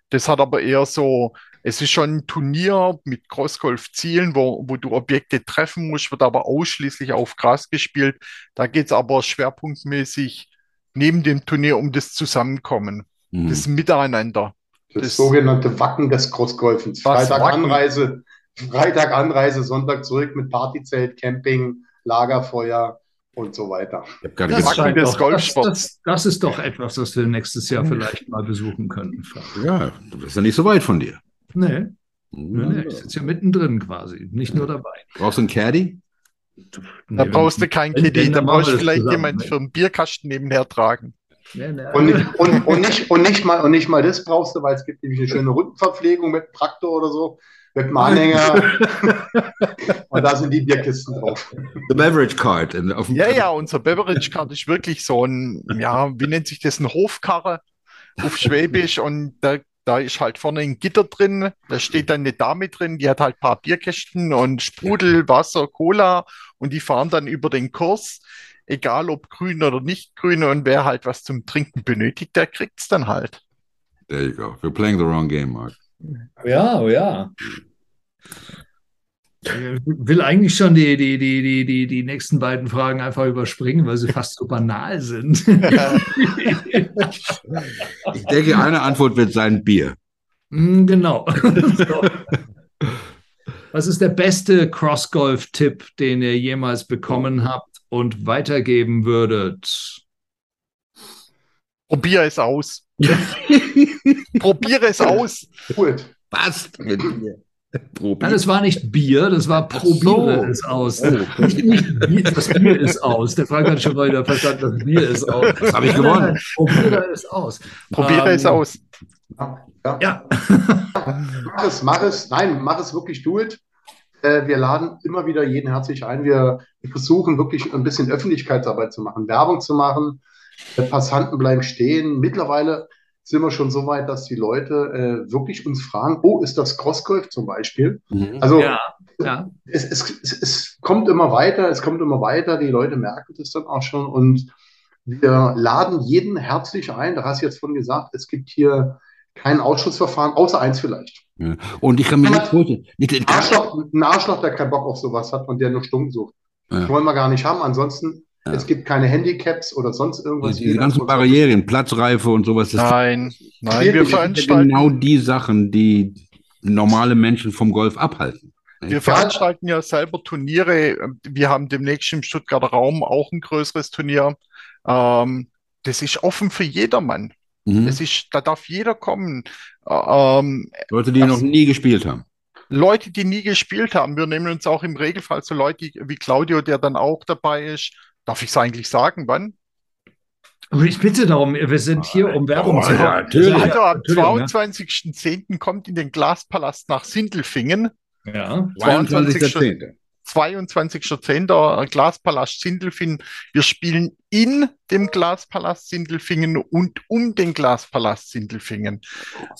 Speaker 4: Das hat aber eher so es ist schon ein Turnier mit Crossgolf-Zielen, wo, wo du Objekte treffen musst, wird aber ausschließlich auf Gras gespielt. Da geht es aber schwerpunktmäßig neben dem Turnier um das Zusammenkommen, mhm. das Miteinander.
Speaker 3: Das, das, sogenannte Wacken des Crossgolfens. Freitag Wacken? Anreise, Freitag Anreise, Sonntag zurück mit Partyzelt, Camping, Lagerfeuer und so weiter.
Speaker 2: Das, des Golfsports. Das, das, das, ist doch etwas, was wir nächstes Jahr vielleicht mal besuchen könnten.
Speaker 1: Ja, du bist ja nicht so weit von dir.
Speaker 2: Nee. nee, nee ich sitze ja mittendrin quasi, nicht nur dabei.
Speaker 1: Brauchst du einen Caddy?
Speaker 4: Da brauchst du keinen Caddy, da brauchst du vielleicht jemanden für einen Bierkasten nebenher tragen.
Speaker 3: Nee, nee. Und, nicht, und, und, nicht, und, nicht mal, und nicht mal das brauchst du, weil es gibt nämlich eine schöne Rückenverpflegung mit Traktor oder so, mit einem Anhänger. <laughs> und da sind die Bierkisten drauf.
Speaker 1: The Beverage Card.
Speaker 4: ja, ja, unser Beverage Card ist wirklich so ein, ja, wie nennt sich das, ein Hofkarre auf Schwäbisch und da da ist halt vorne ein Gitter drin, da steht dann eine Dame drin, die hat halt ein paar Bierkästen und Sprudel, Wasser, Cola und die fahren dann über den Kurs, egal ob grün oder nicht grün und wer halt was zum Trinken benötigt, der kriegt es dann halt.
Speaker 1: There you go. You're playing the wrong game, Mark.
Speaker 2: Ja, oh ja. Ich will eigentlich schon die, die, die, die, die, die nächsten beiden Fragen einfach überspringen, weil sie <laughs> fast so banal sind. <laughs>
Speaker 1: ich denke, eine Antwort wird sein Bier.
Speaker 2: Mm, genau. <laughs> Was ist der beste Cross-Golf-Tipp, den ihr jemals bekommen habt und weitergeben würdet?
Speaker 4: Probier es aus. <laughs> Probiere es aus.
Speaker 3: Gut.
Speaker 2: Passt mit mir. Nein, das war nicht Bier, das war probiere so. es aus. Oh. Nicht, nicht Bier, das Bier ist aus. Der Frank hat schon mal wieder verstanden, das Bier ist aus.
Speaker 1: Das habe ich gewonnen.
Speaker 2: Probiere es aus.
Speaker 4: Probiere ähm, es aus.
Speaker 3: Ja. ja. <laughs> mach es, mach es. Nein, mach es wirklich, do it. Äh, wir laden immer wieder jeden herzlich ein. Wir, wir versuchen wirklich ein bisschen Öffentlichkeitsarbeit zu machen, Werbung zu machen. Passanten bleiben stehen. Mittlerweile sind wir schon so weit, dass die Leute äh, wirklich uns fragen, oh, ist das Crossgolf zum Beispiel? Mhm. Also ja, ja. Es, es, es, es kommt immer weiter, es kommt immer weiter, die Leute merken das dann auch schon und wir laden jeden herzlich ein, da hast du jetzt von gesagt, es gibt hier kein Ausschussverfahren, außer eins vielleicht.
Speaker 1: Ja. Und ich kann mir nicht
Speaker 3: vorstellen. Ein Arschloch, ein Arschloch, der keinen Bock auf sowas hat und der nur Stunden sucht. Ja. Das wollen wir gar nicht haben. Ansonsten, ja. es gibt keine Handicaps oder sonst irgendwas.
Speaker 1: Die, die ganzen Barrieren, Platzreife und sowas.
Speaker 4: nein, nein, wir
Speaker 1: veranstalten genau die Sachen, die normale Menschen vom Golf abhalten.
Speaker 4: Wir veranstalten ja selber Turniere. Wir haben demnächst im Stuttgarter Raum auch ein größeres Turnier. Ähm, das ist offen für jedermann. Mhm. Das ist, da darf jeder kommen.
Speaker 1: Ähm, Leute, die das, noch nie gespielt haben.
Speaker 4: Leute, die nie gespielt haben. Wir nehmen uns auch im Regelfall so Leute wie Claudio, der dann auch dabei ist. Darf ich es eigentlich sagen, wann?
Speaker 2: Ich bitte darum, wir sind hier, um Werbung oh,
Speaker 4: zu machen. Ja, natürlich. Also am 22.10. Ne? kommt in den Glaspalast nach Sindelfingen.
Speaker 1: Ja, 22.10.
Speaker 4: 22.10. Glaspalast Sindelfingen. Wir spielen in dem Glaspalast Sindelfingen und um den Glaspalast Sindelfingen.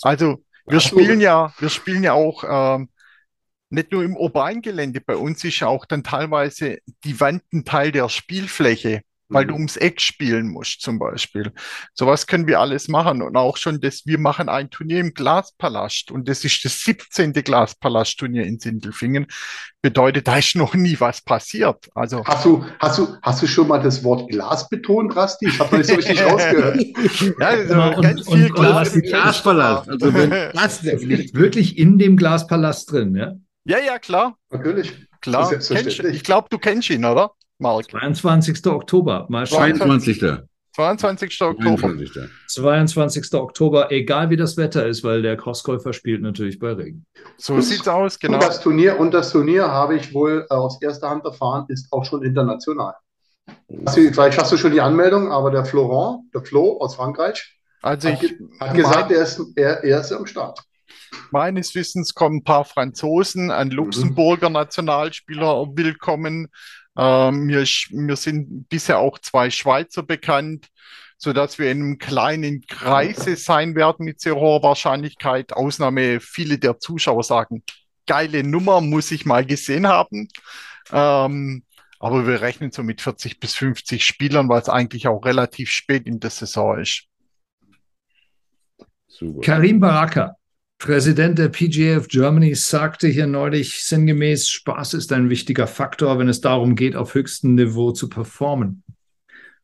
Speaker 4: Also wir spielen ja, wir spielen ja auch ähm, nicht nur im urbanen Gelände. Bei uns ist ja auch dann teilweise die Wand ein Teil der Spielfläche weil du mhm. ums Eck spielen musst zum Beispiel. Sowas können wir alles machen und auch schon das, wir machen ein Turnier im Glaspalast und das ist das 17. Glaspalast-Turnier in Sindelfingen. Bedeutet, da ist noch nie was passiert. Also
Speaker 3: hast du, hast du, hast du schon mal das Wort Glas betont, Rasti? Ich habe noch nicht so richtig rausgehört. <laughs> ja,
Speaker 2: also und, ganz und, viel und Glas. Glaspalast. Also wenn <laughs> Glas liegt wirklich in dem Glaspalast drin, ja?
Speaker 4: Ja, ja, klar.
Speaker 3: Natürlich.
Speaker 4: Klar. Ich glaube, du kennst ihn, oder?
Speaker 2: Mark. 22. Oktober.
Speaker 1: Mal 22.
Speaker 4: 22. Oktober.
Speaker 2: 22. 22. Oktober, egal wie das Wetter ist, weil der Crossgolfer spielt natürlich bei Regen.
Speaker 4: So und, sieht's aus, genau.
Speaker 3: Und das Turnier, und das Turnier habe ich wohl äh, aus erster Hand erfahren, ist auch schon international. Vielleicht hast du schon die Anmeldung, aber der Florent, der Flo aus Frankreich,
Speaker 4: also
Speaker 3: hat, ich, hat gesagt, er ist, er, er ist am Start.
Speaker 4: Meines Wissens kommen ein paar Franzosen, ein Luxemburger Nationalspieler willkommen, ähm, mir, mir sind bisher auch zwei Schweizer bekannt, so dass wir in einem kleinen Kreise sein werden mit sehr hoher Wahrscheinlichkeit. Ausnahme, viele der Zuschauer sagen, geile Nummer, muss ich mal gesehen haben. Ähm, aber wir rechnen so mit 40 bis 50 Spielern, weil es eigentlich auch relativ spät in der Saison ist.
Speaker 2: Super. Karim Baraka, Präsident der PGF Germany sagte hier neulich sinngemäß, Spaß ist ein wichtiger Faktor, wenn es darum geht, auf höchstem Niveau zu performen.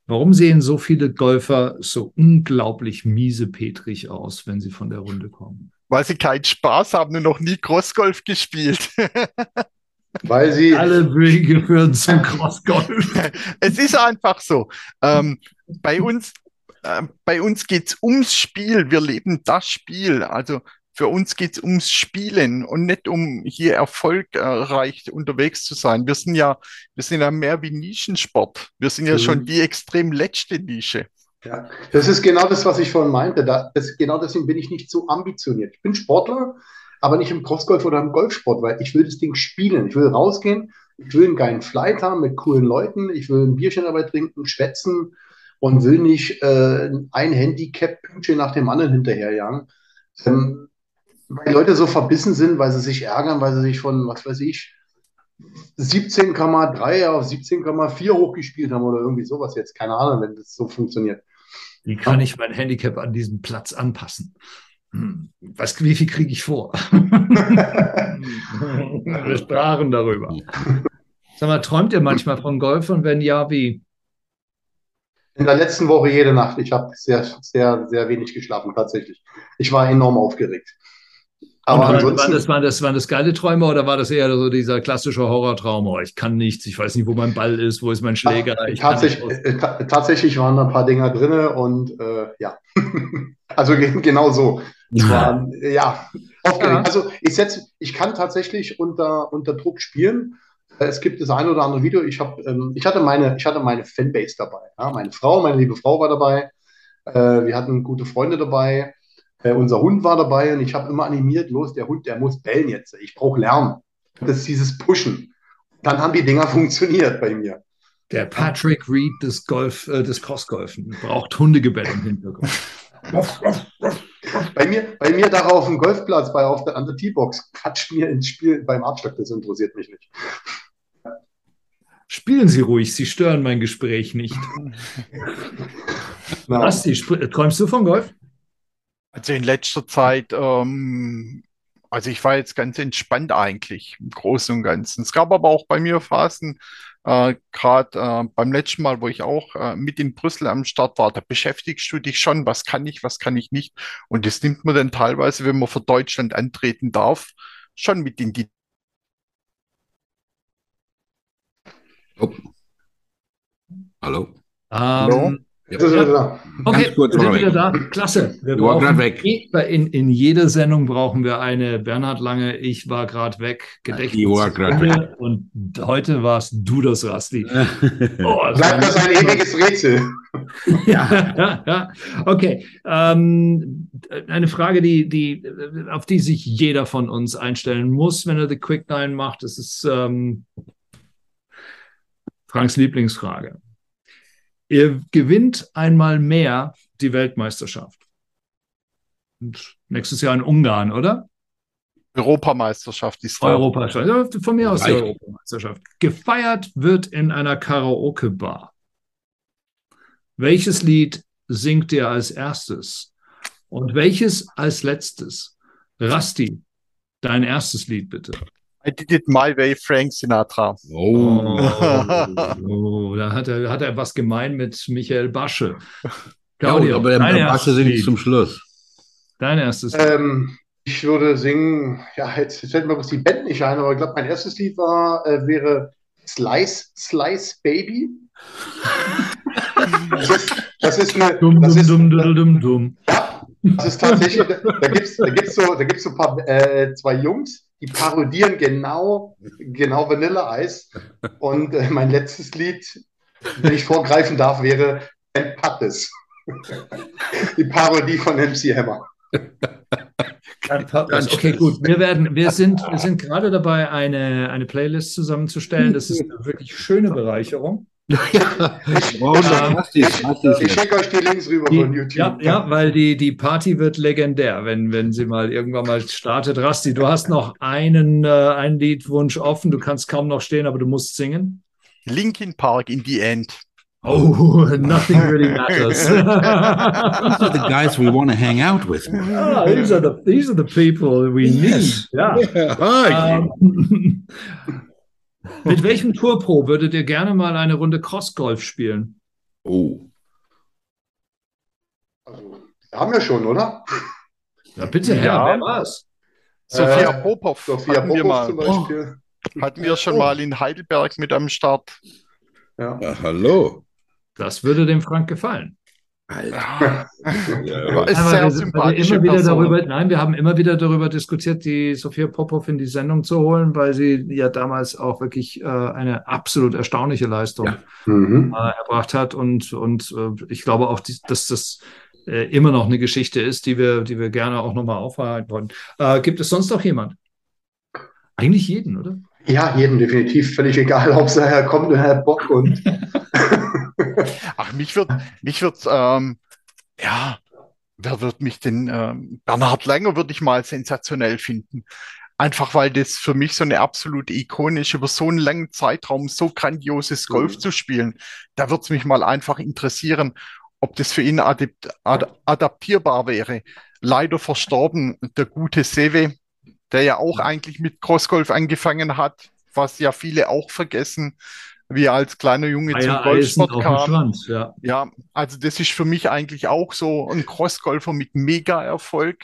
Speaker 2: Warum sehen so viele Golfer so unglaublich miesepetrig aus, wenn sie von der Runde kommen?
Speaker 4: Weil sie keinen Spaß haben und noch nie Crossgolf gespielt. <laughs>
Speaker 2: Weil sie alle Wege führen zum Crossgolf. <laughs>
Speaker 4: es ist einfach so. Ähm, bei uns, äh, bei uns geht es ums Spiel. Wir leben das Spiel. Also für uns geht es ums Spielen und nicht um hier erfolgreich unterwegs zu sein. Wir sind ja, wir sind ja mehr wie Nischensport. Wir sind ja mhm. schon die extrem letzte Nische.
Speaker 3: Ja, das ist genau das, was ich vorhin meinte. Da, das, genau deswegen bin ich nicht so ambitioniert. Ich bin Sportler, aber nicht im Crossgolf oder im Golfsport, weil ich will das Ding spielen. Ich will rausgehen, ich will einen geilen Flight haben mit coolen Leuten, ich will ein Bierchen dabei trinken, schwätzen und will nicht äh, ein Handicap-Pünktchen nach dem anderen hinterherjagen. Ähm, weil Leute so verbissen sind, weil sie sich ärgern, weil sie sich von, was weiß ich, 17,3 auf 17,4 hochgespielt haben oder irgendwie sowas jetzt. Keine Ahnung, wenn das so funktioniert.
Speaker 2: Wie kann ich mein Handicap an diesen Platz anpassen? Hm, was, wie viel kriege ich vor? <laughs> Wir sprachen darüber. Sag mal, träumt ihr manchmal von Golf und wenn ja, wie?
Speaker 3: In der letzten Woche jede Nacht. Ich habe sehr, sehr, sehr wenig geschlafen, tatsächlich. Ich war enorm aufgeregt.
Speaker 2: Aber ansonsten, das, waren, das, waren das geile Träume oder war das eher so dieser klassische Horrortraum? Oh, ich kann nichts, ich weiß nicht, wo mein Ball ist, wo ist mein Schläger?
Speaker 3: tatsächlich, äh, tatsächlich waren da ein paar Dinger drin und äh, ja, <laughs> also genau so. Ja, war, ja. ja. Also ich setze, ich kann tatsächlich unter, unter Druck spielen. Es gibt das ein oder andere Video. Ich, hab, ähm, ich, hatte, meine, ich hatte meine Fanbase dabei. Ja? Meine Frau, meine liebe Frau war dabei. Äh, wir hatten gute Freunde dabei. Äh, unser Hund war dabei und ich habe immer animiert, los, der Hund, der muss bellen jetzt. Ich brauche Lärm. Das ist dieses Pushen. Dann haben die Dinger <laughs> funktioniert bei mir.
Speaker 2: Der Patrick Reed des Golf, äh, des Crossgolfen braucht Hundegebell im Hintergrund.
Speaker 3: bei, mir, bei mir da auf dem Golfplatz, bei, auf der, an der T-Box, quatscht mir ins Spiel beim Abschlag, das interessiert mich nicht.
Speaker 2: Spielen Sie ruhig, Sie stören mein Gespräch nicht. <laughs> Basti, träumst du von Golf?
Speaker 4: Also in letzter Zeit, ähm, also ich war jetzt ganz entspannt eigentlich im Großen und Ganzen. Es gab aber auch bei mir Phasen, äh, gerade äh, beim letzten Mal, wo ich auch äh, mit in Brüssel am Start war, da beschäftigst du dich schon, was kann ich, was kann ich nicht. Und das nimmt man dann teilweise, wenn man für Deutschland antreten darf, schon mit in die
Speaker 1: Oh. Hallo? Um,
Speaker 2: Hallo? Ja. Ja. Okay, wir sind wieder da. Klasse. Wir brauchen weg. In, in jeder Sendung brauchen wir eine Bernhard Lange, ich war gerade weg,
Speaker 1: Gedächtnis. Weg.
Speaker 2: Und heute warst du das, Rasti.
Speaker 3: Oh, das Bleibt das ein ewiges Rätsel. <laughs>
Speaker 2: ja, ja, ja. Okay. Ähm, eine Frage, die, die, auf die sich jeder von uns einstellen muss, wenn er die Quick Nine macht. Das ist ähm, Franks Lieblingsfrage. Ihr gewinnt einmal mehr die Weltmeisterschaft. Und nächstes Jahr in Ungarn, oder?
Speaker 4: Europameisterschaft
Speaker 2: ist Europameisterschaft. Von mir aus die Europameisterschaft. Gefeiert wird in einer Karaoke-Bar. Welches Lied singt ihr als erstes? Und welches als letztes? Rasti, dein erstes Lied bitte.
Speaker 4: I did it my way, Frank Sinatra.
Speaker 2: Oh, oh da hat er, hat er was gemein mit Michael Basche.
Speaker 1: Claudio, ja, aber der, der Basche singt zum Schluss.
Speaker 2: Dein erstes
Speaker 3: Lied. Ähm, ich würde singen, ja, jetzt, jetzt fällt mir die Band nicht ein, aber ich glaube, mein erstes Lied war, äh, wäre Slice, Slice Baby. <laughs> das, ist, das ist eine. Dum, das ist, dum, dum, dum, dum. Ja, das ist tatsächlich, da gibt es da gibt's so, da gibt's so ein paar, äh, zwei Jungs, die parodieren genau, genau Vanilleeis. Und äh, mein letztes Lied, wenn ich vorgreifen darf, wäre Ben Pattes. die Parodie von MC Hammer.
Speaker 2: Okay, gut. Wir werden, wir sind, wir sind gerade dabei, eine, eine Playlist zusammenzustellen. Das ist eine wirklich schöne Bereicherung. Ja,
Speaker 3: wow, ich, ich schicke euch die Links rüber die, von YouTube.
Speaker 2: Ja, ja, weil die, die Party wird legendär, wenn, wenn sie mal irgendwann mal startet. Rasti, du hast noch einen, äh, einen Liedwunsch offen. Du kannst kaum noch stehen, aber du musst singen.
Speaker 4: Linkin Park in the End.
Speaker 2: Oh, <laughs> nothing really matters. <laughs> these
Speaker 1: are the guys we want to hang out with.
Speaker 2: Ah, these are the these are the people we yes. need. Ja. yeah. Um, <laughs> Mit welchem Tourpro würdet ihr gerne mal eine Runde Crossgolf spielen?
Speaker 1: Oh.
Speaker 3: Also, wir haben ja schon, oder?
Speaker 2: Ja, bitte, Herr, ja. wer war's?
Speaker 4: Sophia äh, Popov. Sophia hatten Popov wir mal. zum Beispiel. Oh. Hatten wir schon oh. mal in Heidelberg mit am Start.
Speaker 1: Ja. ja hallo.
Speaker 2: Das würde dem Frank gefallen.
Speaker 1: Alter. <laughs>
Speaker 2: Ja, ist sehr sympathisch. Immer wieder darüber, nein, wir haben immer wieder darüber diskutiert, die Sophia Popov in die Sendung zu holen, weil sie ja damals auch wirklich äh, eine absolut erstaunliche Leistung ja. mhm. äh, erbracht hat. Und, und äh, ich glaube auch, die, dass das äh, immer noch eine Geschichte ist, die wir, die wir gerne auch nochmal aufarbeiten wollen. Äh, gibt es sonst noch jemand? Eigentlich jeden, oder?
Speaker 3: Ja, jeden definitiv. Völlig egal, ob es daher kommt oder Herr Bock und <laughs>
Speaker 4: Ach, mich wird, mich wird, ähm, ja, wer wird mich denn, ähm, Bernhard Langer würde ich mal sensationell finden. Einfach weil das für mich so eine absolute ikonisch über so einen langen Zeitraum so grandioses Golf mhm. zu spielen. Da würde es mich mal einfach interessieren, ob das für ihn adapt ad adaptierbar wäre. Leider verstorben der gute Sewe, der ja auch eigentlich mit Crossgolf angefangen hat, was ja viele auch vergessen wie er als kleiner Junge
Speaker 2: Eier, zum Golfsport kam. Schwanz, ja.
Speaker 4: ja, also das ist für mich eigentlich auch so ein Crossgolfer mit Mega-Erfolg.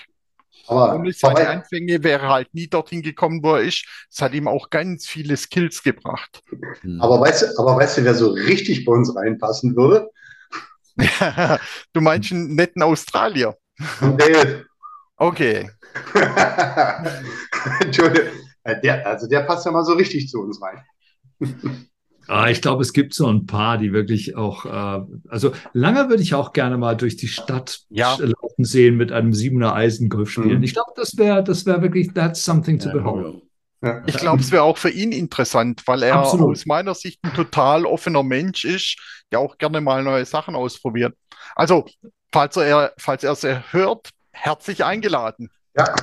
Speaker 4: Aber Ohne seine Anfänge wäre er halt nie dorthin gekommen, wo er ist. Es hat ihm auch ganz viele Skills gebracht.
Speaker 3: Hm. Aber weißt du, aber weißt du, wer so richtig bei uns reinpassen würde? <laughs>
Speaker 4: du meinst einen netten Australier?
Speaker 3: Dale.
Speaker 4: Okay. <laughs>
Speaker 3: Entschuldigung. Äh, der, also der passt ja mal so richtig zu uns rein. <laughs>
Speaker 2: Ah, ich glaube, es gibt so ein paar, die wirklich auch, äh, also lange würde ich auch gerne mal durch die Stadt
Speaker 4: ja.
Speaker 2: laufen sehen mit einem Siebener Eisengolf spielen. Mhm. Ich glaube, das wäre, das wäre wirklich, that's something to ja, behold.
Speaker 4: Ja. Ich glaube, es wäre auch für ihn interessant, weil er Absolut. aus meiner Sicht ein total offener Mensch ist, der auch gerne mal neue Sachen ausprobiert. Also, falls er, falls er es hört, herzlich eingeladen.
Speaker 2: Ja.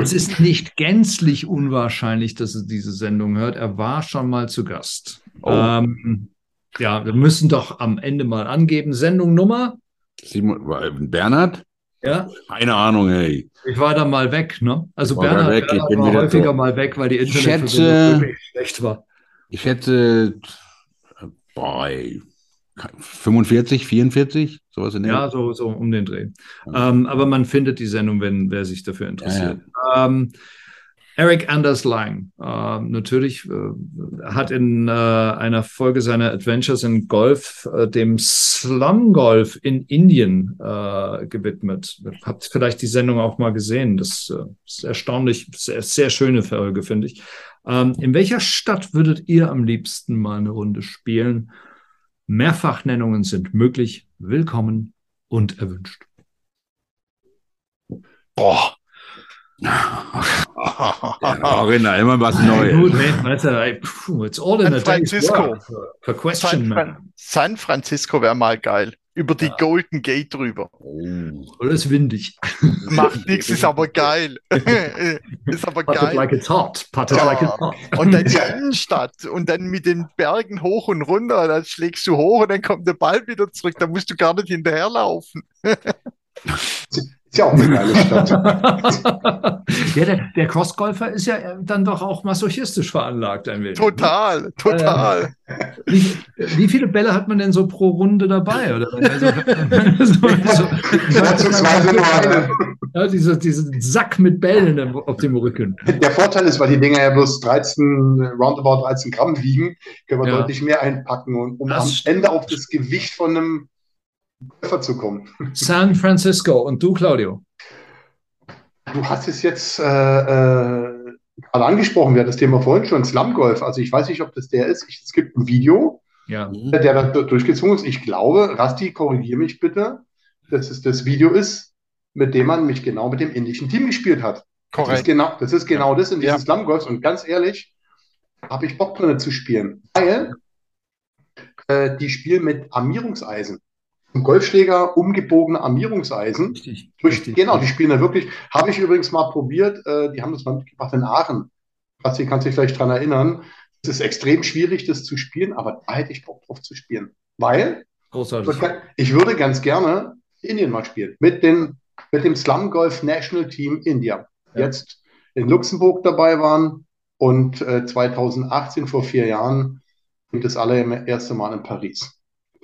Speaker 2: Es ist nicht gänzlich unwahrscheinlich, dass er diese Sendung hört. Er war schon mal zu Gast. Oh. Ähm, ja, wir müssen doch am Ende mal angeben. Sendung Nummer?
Speaker 1: Simon, Bernhard?
Speaker 2: Ja.
Speaker 1: Keine Ahnung, hey.
Speaker 2: Ich war da mal weg, ne? Also Bernhard, weg. Bernhard war häufiger so. mal weg, weil die
Speaker 1: Internetverbindung wirklich schlecht war. Ich schätze bei 45, 44, sowas in
Speaker 2: der Ja, so, so um den Dreh. Ja. Ähm, aber man findet die Sendung, wenn wer sich dafür interessiert. Ja, ja. Ähm, Eric Anders Lang, äh, natürlich, äh, hat in äh, einer Folge seiner Adventures in Golf äh, dem Slum Golf in Indien äh, gewidmet. Habt vielleicht die Sendung auch mal gesehen. Das äh, ist erstaunlich, sehr, sehr schöne Folge, finde ich. Ähm, in welcher Stadt würdet ihr am liebsten mal eine Runde spielen? Mehrfachnennungen sind möglich, willkommen und erwünscht.
Speaker 1: Boah, Original, immer was Neues. Gut,
Speaker 4: man, it's all in San Francisco. For question, San, San Francisco wäre mal geil. Über die ja. Golden Gate drüber.
Speaker 2: Oh. Oder ist windig. <laughs>
Speaker 4: Macht nichts, ist aber geil. <laughs> ist aber Putted geil.
Speaker 2: like it's hot. Putted ja. like it's hot.
Speaker 4: Und dann die Innenstadt und dann mit den Bergen hoch und runter. Dann schlägst du hoch und dann kommt der Ball wieder zurück. Da musst du gar nicht hinterherlaufen. <laughs>
Speaker 3: Ist ja auch eine geile Stadt. <laughs>
Speaker 2: ja, der, der Crossgolfer ist ja dann doch auch masochistisch veranlagt ein wenig.
Speaker 4: Total, ne? total.
Speaker 2: Äh, wie, wie, viele Bälle hat man denn so pro Runde dabei? Oder? Also, so, so, ja, diese, diesen Sack mit Bällen auf dem Rücken.
Speaker 3: Der Vorteil ist, weil die Dinger ja bloß 13, roundabout 13 Gramm wiegen, können wir ja. deutlich mehr einpacken, und, um das am Ende auf das Gewicht von einem Golfer zu kommen.
Speaker 2: San Francisco und du, Claudio?
Speaker 3: Du hast es jetzt äh, äh, gerade angesprochen, wir hatten das Thema vorhin schon, Slum Golf. Also ich weiß nicht, ob das der ist. Ich, es gibt ein Video, ja. der da durchgezogen ist. Ich glaube, Rasti, korrigiere mich bitte, dass es das Video ist, mit dem man mich genau mit dem indischen Team gespielt hat. Korrekt. Das ist genau das, ist genau das in diesem ja. Slum Golf. Und ganz ehrlich, habe ich Bock drin zu spielen. Weil äh, die spielen mit Armierungseisen. Golfschläger umgebogene Armierungseisen. Richtig, durch, richtig. Genau, die spielen da wirklich. Habe ich übrigens mal probiert. Äh, die haben das mal mitgebracht in Aachen. Basti kann sich vielleicht daran erinnern. Es ist extrem schwierig, das zu spielen, aber da hätte ich Bock drauf zu spielen. Weil Großartig. ich würde ganz gerne Indien mal spielen. Mit, den, mit dem Slum Golf National Team India. Ja. Jetzt in Luxemburg dabei waren und äh, 2018, vor vier Jahren, das allererste Mal in Paris.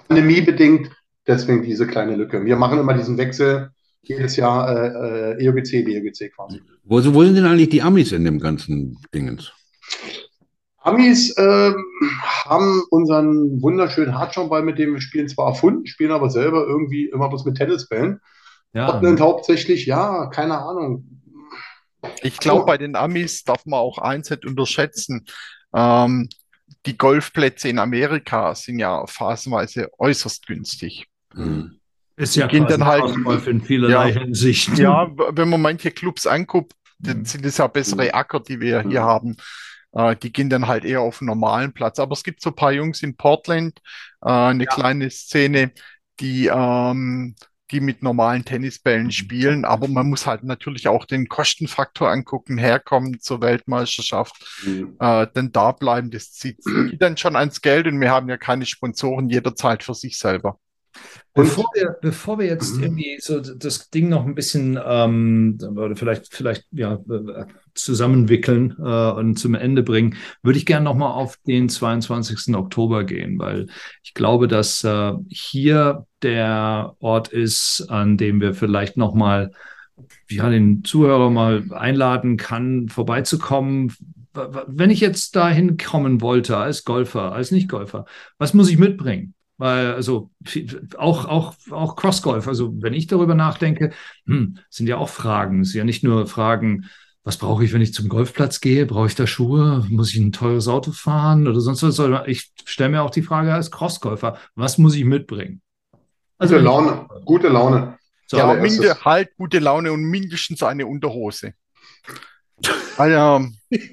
Speaker 3: Pandemiebedingt Deswegen diese kleine Lücke. Wir machen immer diesen Wechsel jedes Jahr äh, äh EOGC, DEOGC quasi.
Speaker 1: Wo, wo sind denn eigentlich die Amis in dem ganzen Dingens?
Speaker 3: Amis äh, haben unseren wunderschönen Hartschaumбall, mit dem wir spielen, zwar erfunden, spielen aber selber irgendwie immer bloß mit Tennisbällen. Ja. Portland hauptsächlich, ja, keine Ahnung.
Speaker 4: Ich glaube, bei den Amis darf man auch eins nicht unterschätzen. Ähm, die Golfplätze in Amerika sind ja phasenweise äußerst günstig.
Speaker 2: Mhm. Ist ja gehen dann halt in vielerlei
Speaker 4: ja,
Speaker 2: Hinsicht.
Speaker 4: Ja, wenn man manche Clubs anguckt, dann sind es ja bessere Acker, die wir hier haben. Äh, die gehen dann halt eher auf einen normalen Platz. Aber es gibt so ein paar Jungs in Portland, äh, eine ja. kleine Szene, die, ähm, die mit normalen Tennisbällen mhm. spielen. Aber man muss halt natürlich auch den Kostenfaktor angucken, herkommen zur Weltmeisterschaft, mhm. äh, denn da bleiben, das zieht dann schon ans Geld und wir haben ja keine Sponsoren jederzeit für sich selber.
Speaker 2: Bevor wir, bevor wir jetzt mhm. irgendwie so das Ding noch ein bisschen ähm, vielleicht, vielleicht ja, zusammenwickeln äh, und zum Ende bringen, würde ich gerne nochmal auf den 22. Oktober gehen, weil ich glaube, dass äh, hier der Ort ist, an dem wir vielleicht nochmal ja, den Zuhörer mal einladen kann, vorbeizukommen. Wenn ich jetzt dahin kommen wollte als Golfer, als Nicht-Golfer, was muss ich mitbringen? Weil, also auch, auch, auch Crossgolf, also wenn ich darüber nachdenke, hm, sind ja auch Fragen. Es sind ja nicht nur Fragen, was brauche ich, wenn ich zum Golfplatz gehe? Brauche ich da Schuhe? Muss ich ein teures Auto fahren oder sonst was? Ich stelle mir auch die Frage als Crossgolfer, was muss ich mitbringen?
Speaker 3: Also gute Laune, gute Laune.
Speaker 4: Ja, minde, halt gute Laune und mindestens eine Unterhose. <laughs> Also,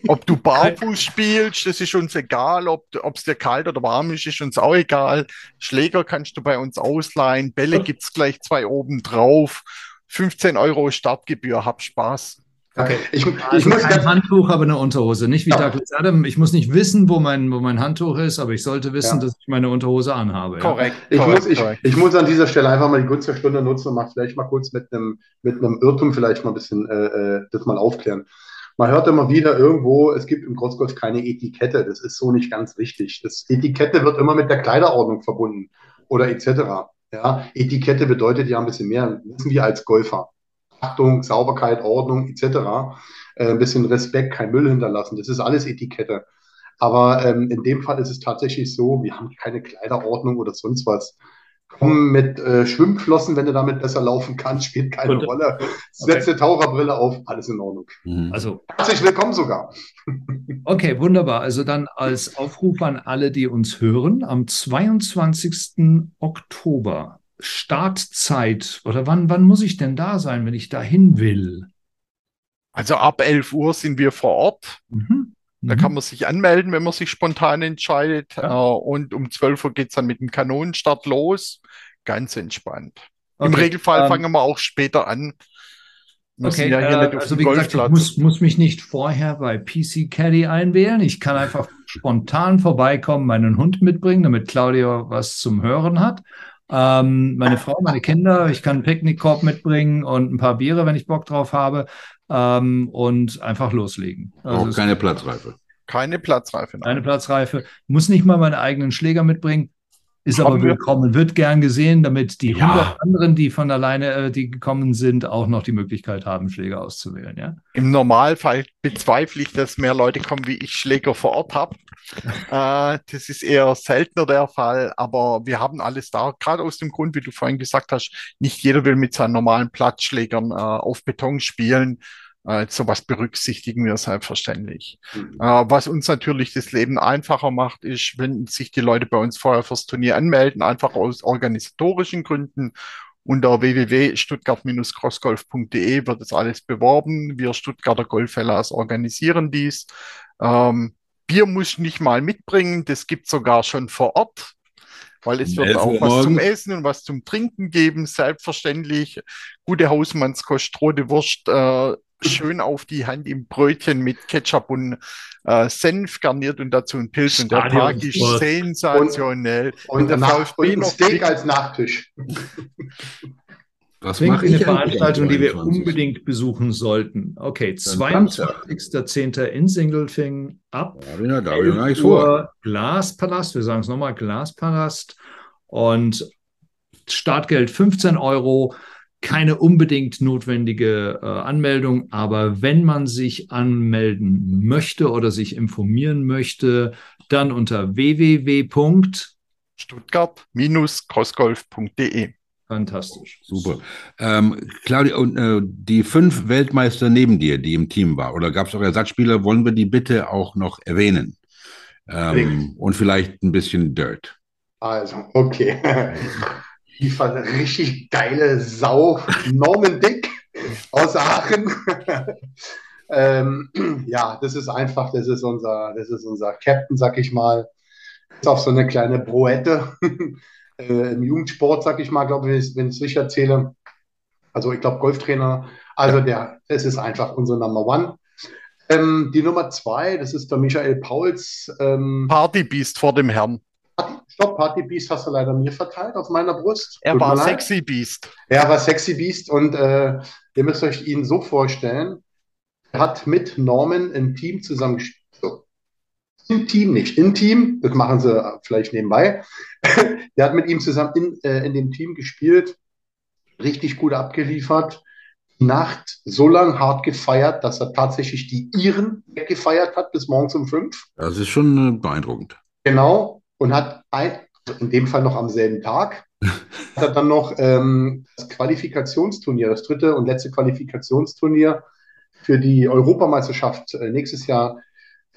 Speaker 4: Ob du barfuß spielst, das ist uns egal. Ob es dir kalt oder warm ist, ist uns auch egal. Schläger kannst du bei uns ausleihen. Bälle gibt es gleich zwei oben drauf. 15 Euro Startgebühr, hab Spaß.
Speaker 2: Okay. Ich, ich also muss kein Handtuch, aber eine Unterhose. Nicht wie ja. Douglas Adam. Ich muss nicht wissen, wo mein, wo mein Handtuch ist, aber ich sollte wissen, ja. dass ich meine Unterhose anhabe.
Speaker 3: Korrekt. Ja. Ich, korrekt, muss, ich, korrekt. ich muss an dieser Stelle einfach mal die Gunst der Stunde nutzen und mal vielleicht mal kurz mit einem, mit einem Irrtum vielleicht mal ein bisschen äh, äh, das mal aufklären. Man hört immer wieder irgendwo, es gibt im Crossgolf keine Etikette. Das ist so nicht ganz richtig. Das Etikette wird immer mit der Kleiderordnung verbunden oder etc. Ja, Etikette bedeutet ja ein bisschen mehr, wissen wir als Golfer. Achtung, Sauberkeit, Ordnung etc. Äh, ein bisschen Respekt, kein Müll hinterlassen. Das ist alles Etikette. Aber ähm, in dem Fall ist es tatsächlich so, wir haben keine Kleiderordnung oder sonst was. Komm mit äh, Schwimmflossen, wenn du damit besser laufen kannst, spielt keine Und, Rolle. Setze okay. Taucherbrille auf, alles in Ordnung.
Speaker 2: Mhm. Also
Speaker 3: herzlich willkommen sogar.
Speaker 2: Okay, wunderbar. Also dann als Aufruf an alle, die uns hören, am 22. Oktober Startzeit oder wann, wann muss ich denn da sein, wenn ich dahin will?
Speaker 4: Also ab 11 Uhr sind wir vor Ort. Mhm. Da mhm. kann man sich anmelden, wenn man sich spontan entscheidet. Ja. Äh, und um 12 Uhr geht es dann mit dem Kanonenstart los. Ganz entspannt. Okay. Im Regelfall ähm, fangen wir auch später an.
Speaker 2: Wir okay, ja äh, also wie gesagt, ich muss, muss mich nicht vorher bei PC Caddy einwählen. Ich kann einfach spontan vorbeikommen, meinen Hund mitbringen, damit Claudia was zum Hören hat. Ähm, meine Frau, meine Kinder, ich kann einen Picknickkorb mitbringen und ein paar Biere, wenn ich Bock drauf habe. Ähm, und einfach loslegen.
Speaker 1: Also Auch keine Platzreife.
Speaker 4: Keine Platzreife.
Speaker 2: Nein. Keine Platzreife. Muss nicht mal meinen eigenen Schläger mitbringen. Ist aber willkommen, wird gern gesehen, damit die ja. 100 anderen, die von alleine, äh, die gekommen sind, auch noch die Möglichkeit haben, Schläger auszuwählen. Ja?
Speaker 4: Im Normalfall bezweifle ich, dass mehr Leute kommen, wie ich Schläger vor Ort habe. <laughs> äh, das ist eher seltener der Fall, aber wir haben alles da, gerade aus dem Grund, wie du vorhin gesagt hast, nicht jeder will mit seinen normalen Platzschlägern äh, auf Beton spielen. Äh, sowas berücksichtigen wir selbstverständlich. Mhm. Äh, was uns natürlich das Leben einfacher macht, ist, wenn sich die Leute bei uns vorher fürs Turnier anmelden, einfach aus organisatorischen Gründen. Unter www.stuttgart-crossgolf.de wird das alles beworben. Wir Stuttgarter Golfhellas organisieren dies. Ähm, Bier muss nicht mal mitbringen, das gibt sogar schon vor Ort weil es wird auch was zum Essen und was zum Trinken geben, selbstverständlich. Gute Hausmannskost, rote Wurst, äh, schön auf die Hand im Brötchen mit Ketchup und äh, Senf garniert und dazu ein Pilz. Und der Tag ist sensationell.
Speaker 3: Und, und, der Nach und ein Steak als Nachtisch.
Speaker 2: Was mache ich eine Veranstaltung, die wir unbedingt besuchen sollten. Okay, 22.10. in Singelfing ab.
Speaker 1: Ja, da habe ich noch nichts vor.
Speaker 2: Glaspalast, wir sagen es nochmal, Glaspalast. Und Startgeld 15 Euro keine unbedingt notwendige äh, Anmeldung, aber wenn man sich anmelden möchte oder sich informieren möchte, dann unter
Speaker 4: www.stuttgart-crossgolf.de.
Speaker 2: Fantastisch.
Speaker 1: Super. Ähm, Claudia, und äh, die fünf Weltmeister neben dir, die im Team waren, oder gab es auch Ersatzspieler, wollen wir die bitte auch noch erwähnen? Ähm, und vielleicht ein bisschen Dirt.
Speaker 3: Also, okay. <laughs> Die war eine richtig geile Sau, Norman Dick aus Aachen. <laughs> ähm, ja, das ist einfach, das ist unser, das ist unser Captain, sag ich mal. Ist auch so eine kleine Broette <laughs> äh, im Jugendsport, sag ich mal, glaube ich, wenn ich es richtig erzähle. Also ich glaube Golftrainer. Also der, es ist einfach unser Number One. Ähm, die Nummer zwei, das ist der Michael Pauls.
Speaker 4: Ähm, Partybeast vor dem Herrn.
Speaker 3: Stopp, Party Beast hast du leider mir verteilt auf meiner Brust.
Speaker 4: Er Tut war Sexy Beast.
Speaker 3: Er war Sexy Beast und äh, ihr müsst euch ihn so vorstellen, er hat mit Norman im Team zusammen gespielt. So. Im Team nicht, im Team, das machen sie vielleicht nebenbei. <laughs> der hat mit ihm zusammen in, äh, in dem Team gespielt, richtig gut abgeliefert. Nacht so lang hart gefeiert, dass er tatsächlich die Iren weggefeiert hat bis morgens um fünf.
Speaker 1: Das ist schon äh, beeindruckend.
Speaker 3: Genau und hat ein, in dem Fall noch am selben Tag, hat dann noch ähm, das Qualifikationsturnier, das dritte und letzte Qualifikationsturnier für die Europameisterschaft äh, nächstes Jahr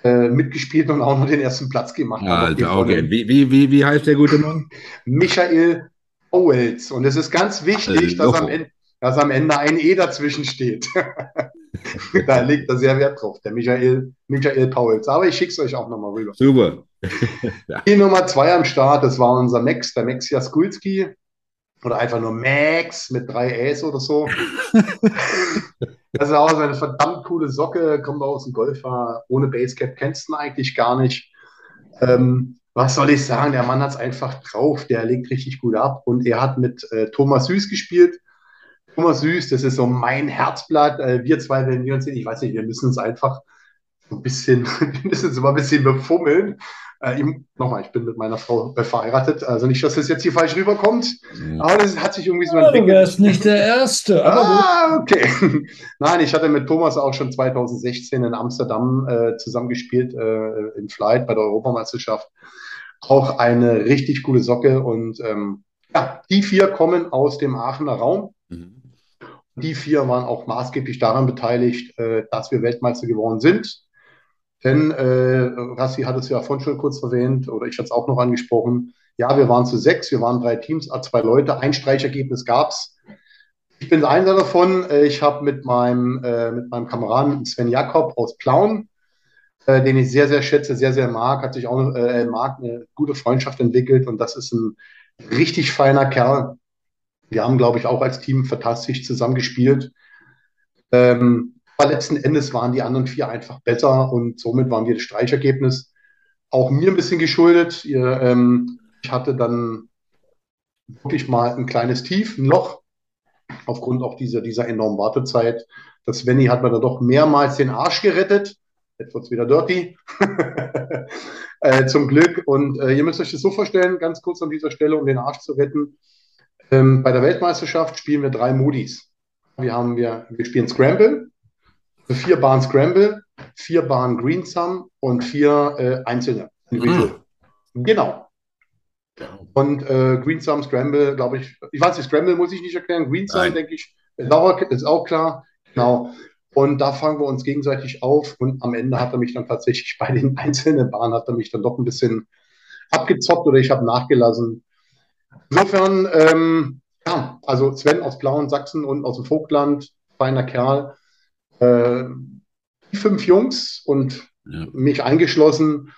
Speaker 3: äh, mitgespielt und auch noch den ersten Platz gemacht.
Speaker 1: Ja, Alter, okay. Wie, wie, wie, wie heißt der gute Mann?
Speaker 3: Michael Owels. Und es ist ganz wichtig, äh, dass, am Ende, dass am Ende ein E dazwischen steht. <laughs> da legt er sehr Wert drauf, der Michael, Michael Pauls. Aber ich schicke es euch auch nochmal rüber.
Speaker 1: Super. <laughs>
Speaker 3: Die Nummer zwei am Start, das war unser Max, der Max Jaskulski. Oder einfach nur Max mit drei Äs oder so. <laughs> das ist auch so eine verdammt coole Socke, kommt aus dem Golfer. Ohne Basecap kennst du ihn eigentlich gar nicht. Ähm, was soll ich sagen? Der Mann hat es einfach drauf. Der legt richtig gut ab. Und er hat mit äh, Thomas Süß gespielt. Thomas Süß, das ist so mein Herzblatt. Äh, wir zwei, wenn wir uns sehen, ich weiß nicht, wir müssen uns einfach ein bisschen, <laughs> wir müssen immer ein bisschen befummeln. Äh, Nochmal, ich bin mit meiner Frau verheiratet, also nicht, dass das jetzt hier falsch rüberkommt, ja. aber das hat sich irgendwie so
Speaker 2: ja, entwickelt. Du wärst nicht der Erste.
Speaker 3: ah, okay. <laughs> Nein, ich hatte mit Thomas auch schon 2016 in Amsterdam äh, zusammengespielt, äh, in Flight bei der Europameisterschaft. Auch eine richtig coole Socke und ähm, ja, die vier kommen aus dem Aachener Raum. Mhm. Die vier waren auch maßgeblich daran beteiligt, äh, dass wir Weltmeister geworden sind. Denn äh, Rassi hat es ja vorhin schon kurz erwähnt, oder ich hatte es auch noch angesprochen. Ja, wir waren zu sechs, wir waren drei Teams, zwei Leute, ein Streichergebnis gab es. Ich bin einer davon. Äh, ich habe mit meinem, äh, mit meinem Kameraden Sven Jakob aus Plauen, äh, den ich sehr, sehr schätze, sehr, sehr mag, hat sich auch äh, mag, eine gute Freundschaft entwickelt und das ist ein richtig feiner Kerl. Wir haben, glaube ich, auch als Team fantastisch zusammengespielt. Ähm, aber letzten Endes waren die anderen vier einfach besser und somit waren wir das Streichergebnis. Auch mir ein bisschen geschuldet. Ihr, ähm, ich hatte dann wirklich mal ein kleines Tief, ein Loch, aufgrund auch dieser, dieser enormen Wartezeit. Das Svenny hat mir dann doch mehrmals den Arsch gerettet. Jetzt wird es wieder dirty. <laughs> äh, zum Glück. Und äh, ihr müsst euch das so vorstellen, ganz kurz an dieser Stelle, um den Arsch zu retten. Ähm, bei der Weltmeisterschaft spielen wir drei Modis. Wir, haben, wir, wir spielen Scramble, vier Bahn Scramble, vier Bahn Green Sum und vier äh, einzelne. Mhm. Genau. Und äh, Green Sum, Scramble, glaube ich, ich weiß nicht, Scramble muss ich nicht erklären, Green Sum, denke ich, ist auch, ist auch klar. Genau. Und da fangen wir uns gegenseitig auf und am Ende hat er mich dann tatsächlich <laughs> bei den einzelnen Bahnen hat er mich dann doch ein bisschen abgezockt oder ich habe nachgelassen. Insofern, ähm, ja, also Sven aus Blauen Sachsen und aus dem Vogtland, feiner Kerl, äh, fünf Jungs und ja. mich eingeschlossen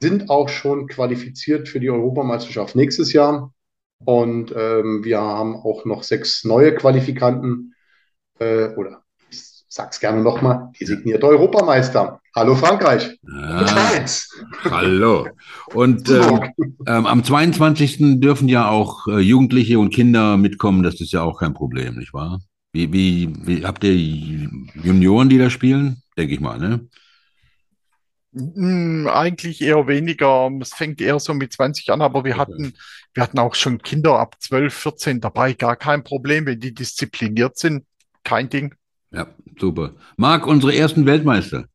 Speaker 3: sind auch schon qualifiziert für die Europameisterschaft nächstes Jahr. Und ähm, wir haben auch noch sechs neue Qualifikanten. Äh, oder ich sag's gerne nochmal, designierte Europameister. Hallo Frankreich.
Speaker 1: Ah, hallo. Und ähm, ähm, am 22. dürfen ja auch äh, Jugendliche und Kinder mitkommen. Das ist ja auch kein Problem, nicht wahr? Wie, wie, wie habt ihr Junioren, die da spielen? Denke ich mal, ne?
Speaker 4: Hm, eigentlich eher weniger. Es fängt eher so mit 20 an, aber wir hatten, wir hatten auch schon Kinder ab 12, 14 dabei. Gar kein Problem, wenn die diszipliniert sind. Kein Ding.
Speaker 1: Ja, super. Marc, unsere ersten Weltmeister.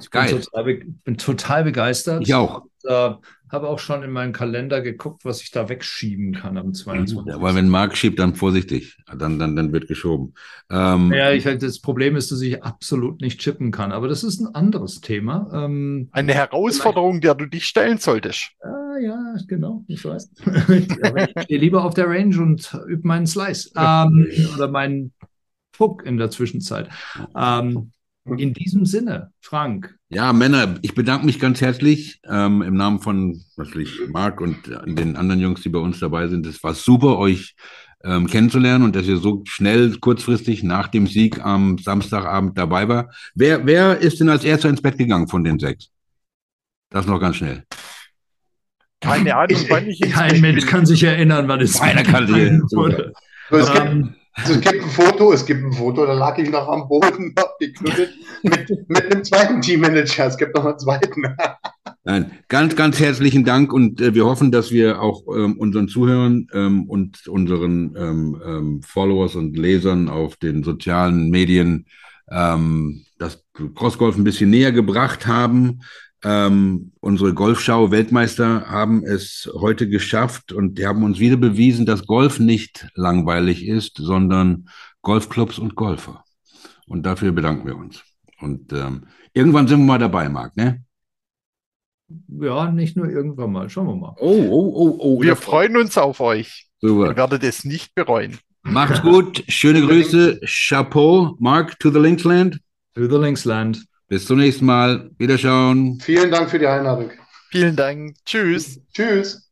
Speaker 2: Ich bin total, bin total begeistert.
Speaker 1: Ich auch.
Speaker 2: Und, äh, habe auch schon in meinen Kalender geguckt, was ich da wegschieben kann am 22.
Speaker 1: Ja, weil wenn Marc schiebt, dann vorsichtig, dann, dann, dann wird geschoben.
Speaker 2: Ähm, ja, ich, das Problem ist, dass ich absolut nicht chippen kann, aber das ist ein anderes Thema.
Speaker 4: Ähm, Eine Herausforderung, der du dich stellen solltest.
Speaker 2: Ah, ja, genau, ich weiß. <laughs> ich stehe lieber auf der Range und übe meinen Slice ähm, oder meinen Puck in der Zwischenzeit. Ähm, in diesem Sinne, Frank.
Speaker 1: Ja, Männer, ich bedanke mich ganz herzlich ähm, im Namen von natürlich Marc und den anderen Jungs, die bei uns dabei sind. Es war super, euch ähm, kennenzulernen und dass ihr so schnell, kurzfristig nach dem Sieg am Samstagabend dabei war. Wer, wer ist denn als erster ins Bett gegangen von den sechs? Das noch ganz schnell.
Speaker 2: Keine Ahnung, wann ich Kein Mensch kann sich erinnern, wann es
Speaker 1: Keiner kann sich <laughs> erinnern.
Speaker 3: Also es gibt ein Foto, es gibt ein Foto, da lag ich noch am Boden, <laughs> geknuddelt mit, mit einem zweiten Teammanager. Es gibt noch einen zweiten. <laughs>
Speaker 1: Nein, ganz, ganz herzlichen Dank und äh, wir hoffen, dass wir auch ähm, unseren Zuhörern ähm, und unseren ähm, ähm Followers und Lesern auf den sozialen Medien ähm, das Crossgolf ein bisschen näher gebracht haben. Ähm, unsere Golfschau-Weltmeister haben es heute geschafft und die haben uns wieder bewiesen, dass Golf nicht langweilig ist, sondern Golfclubs und Golfer. Und dafür bedanken wir uns. Und ähm, irgendwann sind wir mal dabei, Marc, ne?
Speaker 2: Ja, nicht nur irgendwann mal. Schauen wir mal.
Speaker 4: Oh, oh, oh, oh. Wir freuen uns auf euch. Super. Ihr werdet es nicht bereuen.
Speaker 1: Macht's gut. Schöne <laughs> Grüße. Chapeau. Mark, to the Linksland.
Speaker 2: To the Linksland.
Speaker 1: Bis zum nächsten Mal. Wiederschauen.
Speaker 3: Vielen Dank für die Einladung.
Speaker 4: Vielen Dank. Tschüss.
Speaker 3: Tschüss.